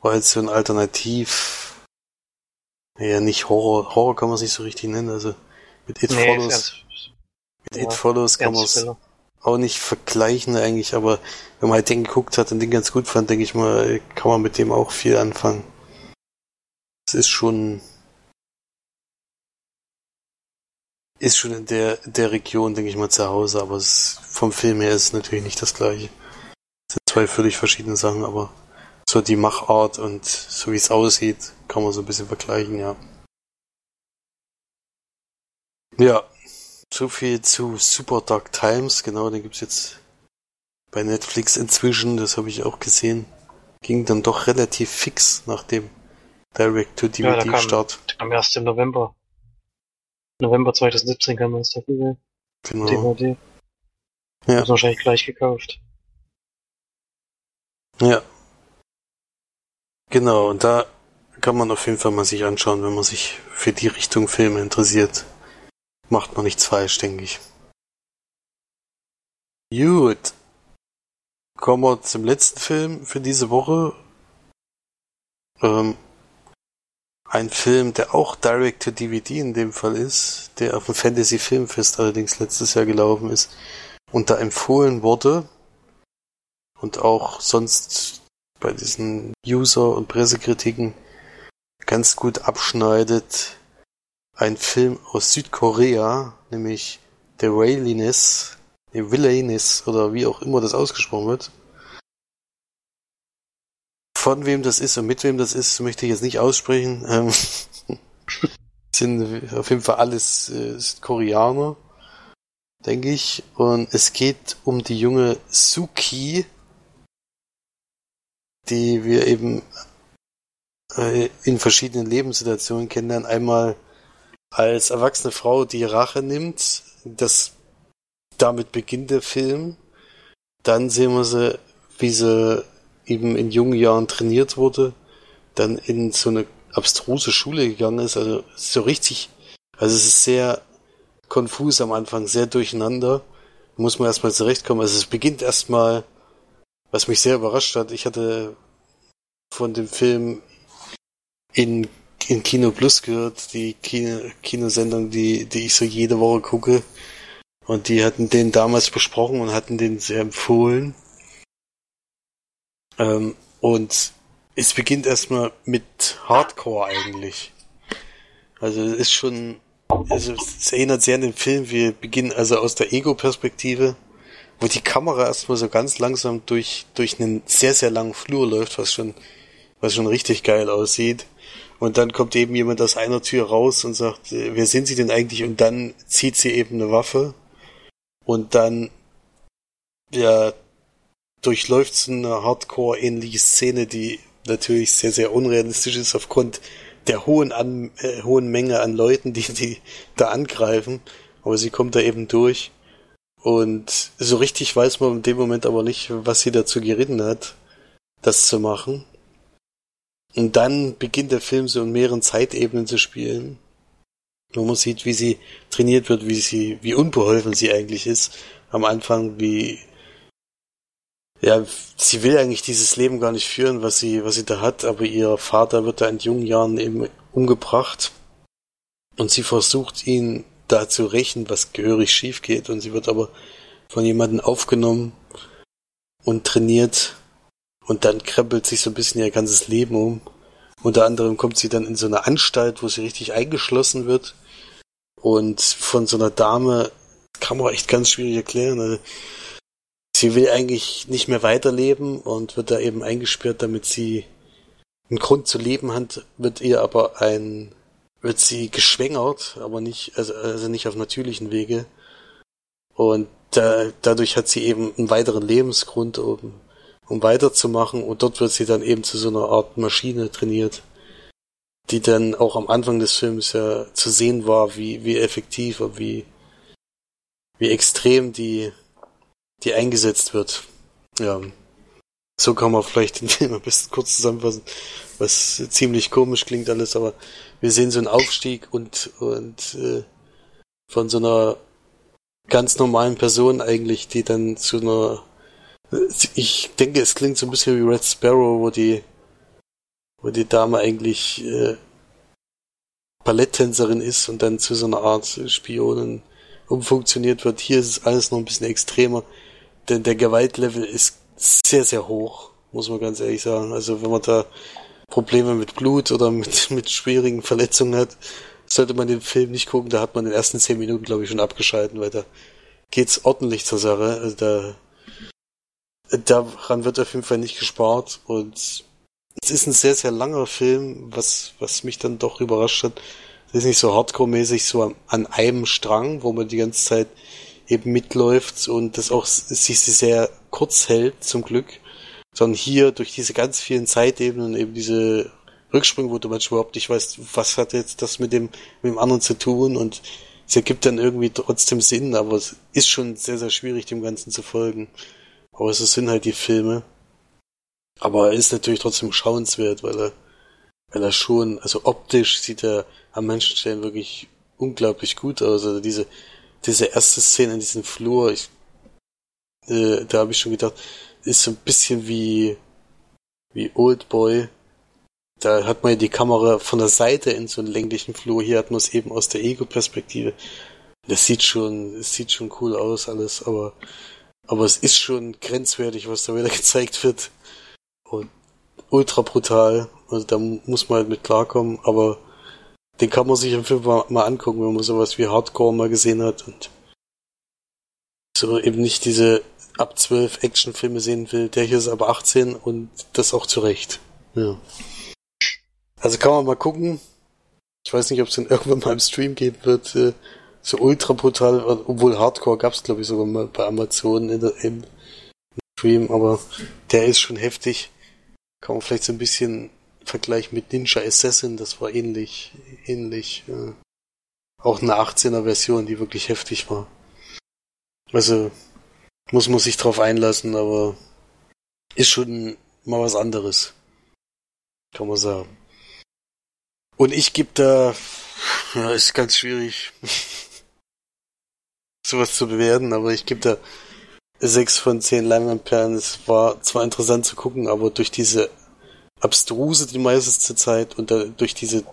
war halt so ein Alternativ, ja, nicht Horror, Horror kann man es nicht so richtig nennen, also mit It Nee, Follows, ist mit ja, It Follows kann man es auch nicht vergleichen eigentlich, aber wenn man halt den geguckt hat und den ganz gut fand, denke ich mal, kann man mit dem auch viel anfangen. Es ist schon, ist schon in der, der Region, denke ich mal, zu Hause, aber es, vom Film her ist es natürlich nicht das gleiche. Es sind zwei völlig verschiedene Sachen, aber so die Machart und so wie es aussieht, kann man so ein bisschen vergleichen, ja. Ja, so viel zu Super Dark Times, genau, den gibt's jetzt bei Netflix inzwischen, das habe ich auch gesehen. Ging dann doch relativ fix nach dem Ja, da kam-. Am 1. November. November 2017 kam das dafür. genau. DVD. Ja. Ist wahrscheinlich gleich gekauft. Ja. Genau, und da kann man auf jeden Fall mal sich anschauen, wenn man sich für die Richtung Filme interessiert. Macht man nichts falsch, denke ich. Gut. Kommen wir zum letzten Film für diese Woche. Ähm, ein Film, der auch Direct to DVD in dem Fall ist, der auf dem Fantasy Filmfest allerdings letztes Jahr gelaufen ist und da empfohlen wurde und auch sonst bei diesen User- und Pressekritiken ganz gut abschneidet. Ein Film aus Südkorea, nämlich The Wailiness, The Villainess oder wie auch immer das ausgesprochen wird. Von wem das ist und mit wem das ist, möchte ich jetzt nicht aussprechen. Ähm, sind auf jeden Fall alles äh, Koreaner, denke ich. Und es geht um die junge Suki, die wir eben äh, in verschiedenen Lebenssituationen kennenlernen. Einmal als erwachsene Frau, die Rache nimmt. Das, damit beginnt der Film. Dann sehen wir sie, wie sie eben in jungen Jahren trainiert wurde. Dann in so eine abstruse Schule gegangen ist. Also so richtig, also es ist sehr konfus am Anfang, sehr durcheinander. Muss man erstmal zurechtkommen. Also es beginnt erstmal was mich sehr überrascht hat, ich hatte von dem Film in, in Kino Plus gehört, die Kino, Kinosendung, die, die ich so jede Woche gucke. Und die hatten den damals besprochen und hatten den sehr empfohlen. Ähm, und es beginnt erstmal mit Hardcore eigentlich. Also es ist schon, also es erinnert sehr an den Film. Wir beginnen also aus der Ego-Perspektive wo die Kamera erstmal so ganz langsam durch, durch einen sehr, sehr langen Flur läuft, was schon, was schon richtig geil aussieht. Und dann kommt eben jemand aus einer Tür raus und sagt, äh, wer sind Sie denn eigentlich? Und dann zieht sie eben eine Waffe. Und dann, ja, durchläuft so eine Hardcore-ähnliche Szene, die natürlich sehr, sehr unrealistisch ist aufgrund der hohen, an, äh, hohen Menge an Leuten, die, die da angreifen. Aber sie kommt da eben durch. Und so richtig weiß man in dem Moment aber nicht, was sie dazu geritten hat, das zu machen. Und dann beginnt der Film so in mehreren Zeitebenen zu spielen. Wo man sieht, wie sie trainiert wird, wie sie, wie unbeholfen sie eigentlich ist. Am Anfang, wie, ja, sie will eigentlich dieses Leben gar nicht führen, was sie, was sie da hat, aber ihr Vater wird da in jungen Jahren eben umgebracht. Und sie versucht ihn da zu rächen, was gehörig schief geht. Und sie wird aber von jemandem aufgenommen und trainiert. Und dann krempelt sich so ein bisschen ihr ganzes Leben um. Unter anderem kommt sie dann in so eine Anstalt, wo sie richtig eingeschlossen wird. Und von so einer Dame, kann man echt ganz schwierig erklären, also sie will eigentlich nicht mehr weiterleben und wird da eben eingesperrt, damit sie einen Grund zu leben hat, wird ihr aber ein, wird sie geschwängert, aber nicht, also, also nicht auf natürlichen Wege. Und da, dadurch hat sie eben einen weiteren Lebensgrund, um, um weiterzumachen und dort wird sie dann eben zu so einer Art Maschine trainiert, die dann auch am Anfang des Films ja zu sehen war, wie, wie effektiv und wie, wie extrem die, die eingesetzt wird. Ja. So kann man vielleicht den Film am besten kurz zusammenfassen, was ziemlich komisch klingt alles, aber wir sehen so einen Aufstieg und, und äh, von so einer ganz normalen Person eigentlich, die dann zu einer ich denke, es klingt so ein bisschen wie Red Sparrow, wo die wo die Dame eigentlich äh, Balletttänzerin ist und dann zu so einer Art Spionin umfunktioniert wird. Hier ist es alles noch ein bisschen extremer denn der Gewaltlevel ist sehr, sehr hoch, muss man ganz ehrlich sagen. Also wenn man da Probleme mit Blut oder mit, mit schwierigen Verletzungen hat, sollte man den Film nicht gucken. Da hat man in den ersten zehn Minuten, glaube ich, schon abgeschalten, weil da geht's ordentlich zur Sache. Also da, daran wird auf jeden Fall nicht gespart und es ist ein sehr, sehr langer Film, was, was mich dann doch überrascht hat. Es ist nicht so hardcore-mäßig so an einem Strang, wo man die ganze Zeit eben mitläuft und das auch sich sehr kurz hält, zum Glück. Sondern hier durch diese ganz vielen Zeitebenen eben diese Rücksprünge, wo du manchmal überhaupt nicht weißt, was hat jetzt das mit dem, mit dem anderen zu tun und es ergibt dann irgendwie trotzdem Sinn, aber es ist schon sehr, sehr schwierig, dem Ganzen zu folgen. Aber es sind halt die Filme. Aber er ist natürlich trotzdem schauenswert, weil er, weil er schon, also optisch sieht er an manchen Stellen wirklich unglaublich gut aus. Also diese, diese erste Szene in diesem Flur, ich, äh, da habe ich schon gedacht, ist so ein bisschen wie wie Old Boy. Da hat man ja die Kamera von der Seite in so einen länglichen Flur. Hier hat man es eben aus der Ego-Perspektive. Das sieht schon, es sieht schon cool aus alles, aber aber es ist schon grenzwertig, was da wieder gezeigt wird und ultra brutal. Also da muss man halt mit klarkommen, aber den kann man sich im Film mal, mal angucken, wenn man sowas wie Hardcore mal gesehen hat und so eben nicht diese ab 12 Actionfilme sehen will. Der hier ist aber 18 und das auch zu Recht. Ja. Also kann man mal gucken. Ich weiß nicht, ob es den irgendwann mal im Stream geben wird. Äh, so ultra brutal, obwohl Hardcore gab es glaube ich sogar mal bei Amazon in der, im Stream, aber der ist schon heftig. Kann man vielleicht so ein bisschen Vergleich mit Ninja Assassin, das war ähnlich, ähnlich. Äh, auch eine 18er Version, die wirklich heftig war. Also muss man sich drauf einlassen, aber ist schon mal was anderes. Kann man sagen. Und ich gebe da, ja, ist ganz schwierig, sowas zu bewerten, aber ich gebe da sechs von zehn Leinwandperlen. Es war zwar interessant zu gucken, aber durch diese abstruse die meiste Zeit und da, durch diese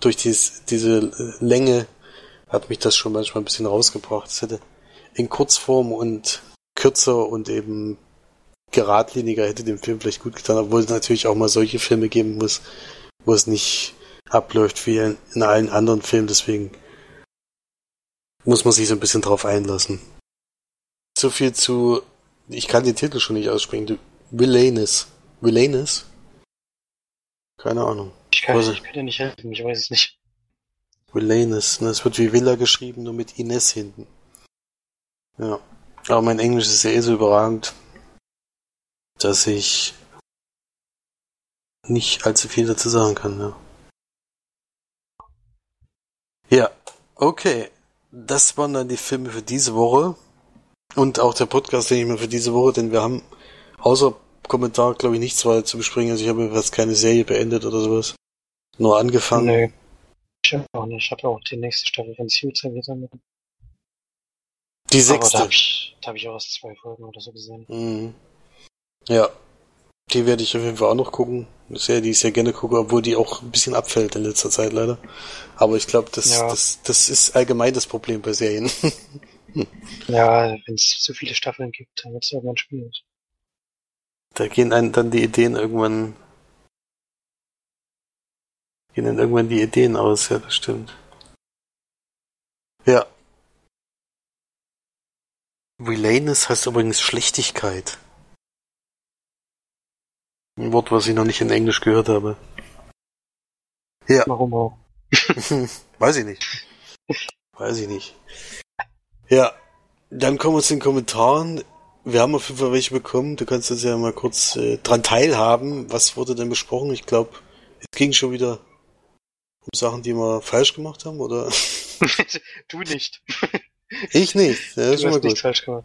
durch dies, diese Länge hat mich das schon manchmal ein bisschen rausgebracht. Es hätte in Kurzform und kürzer und eben geradliniger hätte dem Film vielleicht gut getan, obwohl es natürlich auch mal solche Filme geben muss, wo es nicht abläuft wie in, in allen anderen Filmen, deswegen muss man sich so ein bisschen drauf einlassen. So viel zu, ich kann den Titel schon nicht aussprechen, Villainous. Villainous? Keine Ahnung. Ich kann, ich kann dir nicht helfen, ich weiß es nicht. Villainous, ne? Es wird wie Villa geschrieben, nur mit Ines hinten. Ja. Aber mein Englisch ist ja eh so überragend, dass ich nicht allzu viel dazu sagen kann, ja. Ja, okay. Das waren dann die Filme für diese Woche. Und auch der Podcast, den ich mir für diese Woche, denn wir haben außer Kommentar, glaube ich, nichts weiter zu besprechen. Also ich habe jetzt keine Serie beendet oder sowas. Nur angefangen. Nee. Ich auch nicht. Ich habe auch die nächste Staffel von Suits gesammelt. Die sechste. Aber da habe ich, hab ich auch erst zwei Folgen oder so gesehen. Mhm. Ja, die werde ich auf jeden Fall auch noch gucken. Eine Serie, die ich sehr gerne gucke, obwohl die auch ein bisschen abfällt in letzter Zeit leider. Aber ich glaube, das, Ja. das, das ist allgemein das Problem bei Serien. Ja, wenn es zu viele Staffeln gibt, dann wird es irgendwann schwierig. Da gehen einem dann die Ideen irgendwann gehen dann irgendwann die Ideen aus, ja, das stimmt. Ja. Relayness heißt übrigens Schlechtigkeit. Ein Wort, was ich noch nicht in Englisch gehört habe. Ja. Warum auch? Weiß ich nicht. Weiß ich nicht. Ja, dann kommen wir zu den Kommentaren. Wir haben auf jeden Fall welche bekommen. Du kannst uns ja mal kurz äh, dran teilhaben. Was wurde denn besprochen? Ich glaube, es ging schon wieder um Sachen, die wir falsch gemacht haben, oder? du nicht. Ich nicht. Ja, das ist du mal hast nichts falsch gemacht.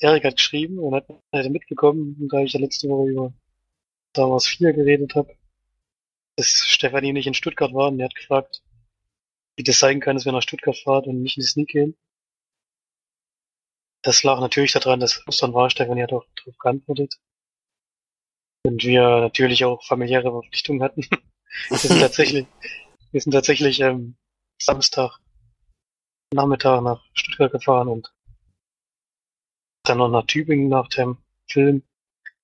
Erik hat geschrieben und hat, hat mitbekommen, da ich ja letzte Woche über Star Wars 4 geredet habe, dass Stefanie nicht in Stuttgart war und er hat gefragt, wie das sein kann, dass wir nach Stuttgart fahren und nicht in die Sneak gehen. Das lag natürlich daran, dass Ostern war. Stefanie hat auch darauf geantwortet. Und wir natürlich auch familiäre Verpflichtungen hatten. wir sind tatsächlich, wir sind tatsächlich ähm, Samstag Nachmittag nach Stuttgart gefahren und dann noch nach Tübingen nach dem Film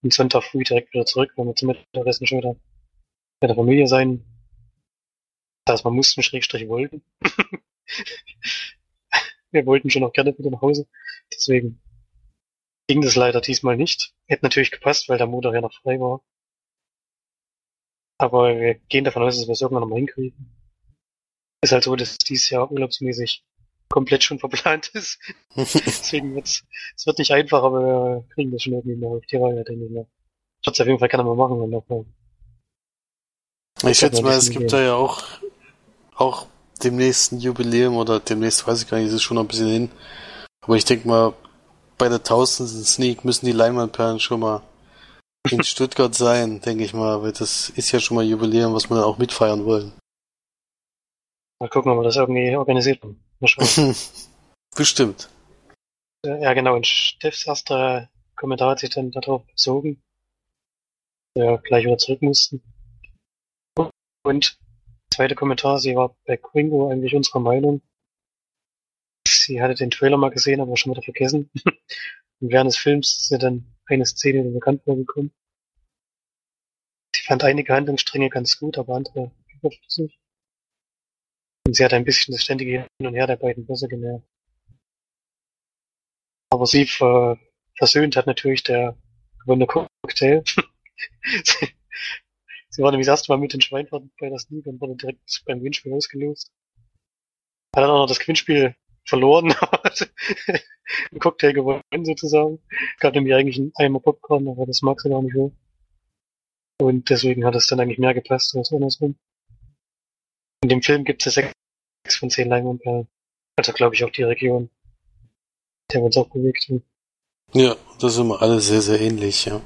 und Sonntag früh direkt wieder zurück, weil wir zum Mittagessen schon wieder bei der Familie sein. Das wir mussten, Schrägstrich wollten. wir wollten schon auch gerne wieder nach Hause. Deswegen ging das leider diesmal nicht. Hätte natürlich gepasst, weil der Montag ja noch frei war. Aber wir gehen davon aus, dass wir es irgendwann nochmal hinkriegen. Ist halt so, dass dieses Jahr urlaubsmäßig komplett schon verplant ist. Deswegen wird's, es wird nicht einfach, aber wir kriegen das schon irgendwie mal auf die Reihe, denke ich mal. Es auf jeden Fall gerne mal machen und nochmal. Ich schätze mal, es gibt da ja auch, auch demnächst ein Jubiläum oder demnächst weiß ich gar nicht, ist es schon noch ein bisschen hin. Aber ich denke mal, bei der tausendsten Sneak müssen die Leinwandperlen schon mal in Stuttgart sein, denke ich mal, weil das ist ja schon mal Jubiläum, was wir dann auch mitfeiern wollen. Mal gucken, ob wir das irgendwie organisiert haben. Bestimmt. Äh, ja, genau. Und Steffs erster Kommentar hat sich dann darauf bezogen, dass wir gleich wieder zurück mussten. Und zweite Kommentar, sie war bei Quingo eigentlich unserer Meinung. Sie hatte den Trailer mal gesehen, aber schon wieder vergessen. Und während des Films ist ihr dann eine Szene die bekannt vorgekommen. Sie fand einige Handlungsstränge ganz gut, aber andere überflüssig. Und sie hat ein bisschen das ständige Hin und Her der beiden Böse genervt. Aber sie ver versöhnt hat natürlich der gewonnene Cocktail. sie, war nämlich das erste Mal mit den Schweinfahrt bei der Sneak und wurde direkt beim Gewinnspiel ausgelost. Hat dann auch noch das Gewinnspiel verloren, einen Cocktail gewonnen sozusagen. Gab nämlich eigentlich einen Eimer Popcorn, aber das mag sie gar nicht so. Und deswegen hat es dann eigentlich mehr gepasst als andersrum. In dem Film gibt es ja sechs von zehn Leinwandperlen. Also glaube ich auch die Region, der wir uns auch bewegt haben. Ja, das sind wir alle sehr, sehr ähnlich, ja.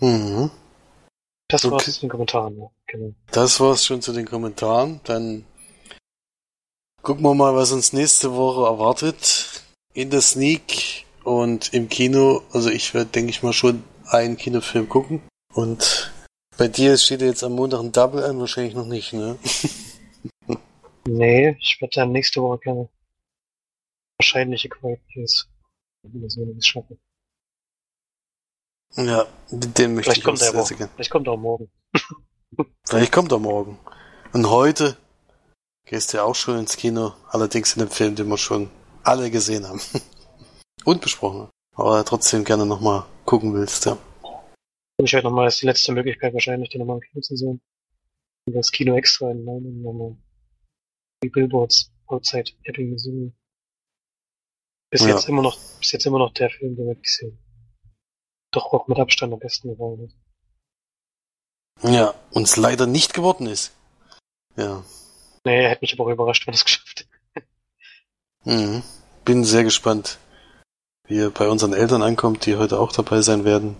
Mhm. Das war's Okay. zu den Kommentaren, ja. Genau. Das war's schon zu den Kommentaren. Dann gucken wir mal, was uns nächste Woche erwartet. In der Sneak und im Kino. Also ich werde, denke ich mal, schon einen Kinofilm gucken. Und bei dir steht ja jetzt am Montag ein Double an, wahrscheinlich noch nicht, ne? Nee, ich werde dann nächste Woche gerne wahrscheinliche. Mal sehen, ob ich's schaffe. Ja, den möchte Vielleicht ich kommt auch sehr, aber. sehr gerne. Vielleicht kommt er auch morgen. Vielleicht kommt er morgen. Und heute gehst du ja auch schon ins Kino, allerdings in dem Film, den wir schon alle gesehen haben. Und besprochen haben. Aber trotzdem gerne nochmal gucken willst, ja. Und ich werde nochmal, ist die letzte Möglichkeit wahrscheinlich, den nochmal im Kino zu sehen. Und das Kino extra in meinem nochmal die Billboards Outside Ebbing, Missouri. Bis Ja. jetzt immer noch, bis jetzt immer noch der Film, der mir bisher doch auch mit Abstand am besten gefallen hat. Ja, uns leider nicht geworden ist. Ja. Nee, hätte mich aber auch überrascht, wenn es geschafft hätte. Mhm. Bin sehr gespannt, wie er bei unseren Eltern ankommt, die heute auch dabei sein werden.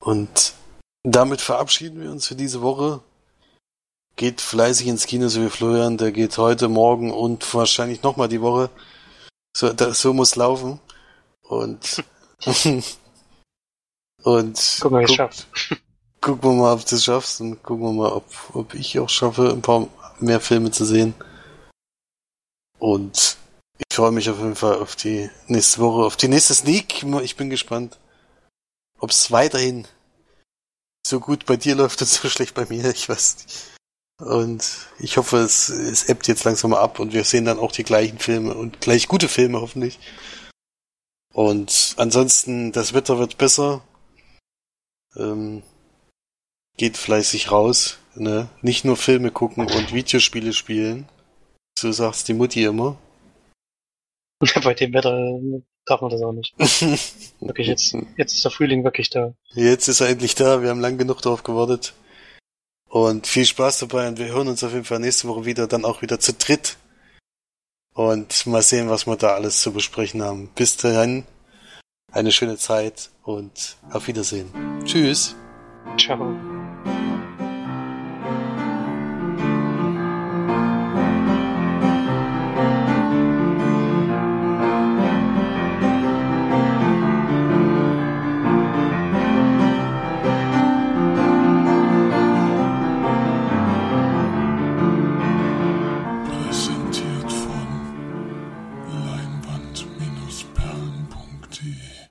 Und damit verabschieden wir uns für diese Woche. Geht fleißig ins Kino, so wie Florian. Der geht heute, morgen und wahrscheinlich nochmal die Woche. So, da, so muss laufen. Und und Gucken, wie ich guck- schaff's. gucken wir mal, ob du es schaffst und gucken wir mal, ob, ob ich auch schaffe, ein paar mehr Filme zu sehen. Und ich freue mich auf jeden Fall auf die nächste Woche, auf die nächste Sneak. Ich bin gespannt, ob es weiterhin so gut bei dir läuft und so schlecht bei mir. Ich weiß nicht. Und ich hoffe, es, es ebbt jetzt langsam mal ab und wir sehen dann auch die gleichen Filme und gleich gute Filme hoffentlich. Und ansonsten, das Wetter wird besser. Ähm, geht fleißig raus, ne? Nicht nur Filme gucken und Videospiele spielen. So sagt's die Mutti immer. Bei dem Wetter äh, darf man das auch nicht. Wirklich, jetzt, jetzt ist der Frühling wirklich da. Jetzt ist er endlich da. Wir haben lang genug darauf gewartet. Und viel Spaß dabei und wir hören uns auf jeden Fall nächste Woche wieder, dann auch wieder zu dritt. Und mal sehen, was wir da alles zu besprechen haben. Bis dahin, eine schöne Zeit und auf Wiedersehen. Tschüss. Ciao.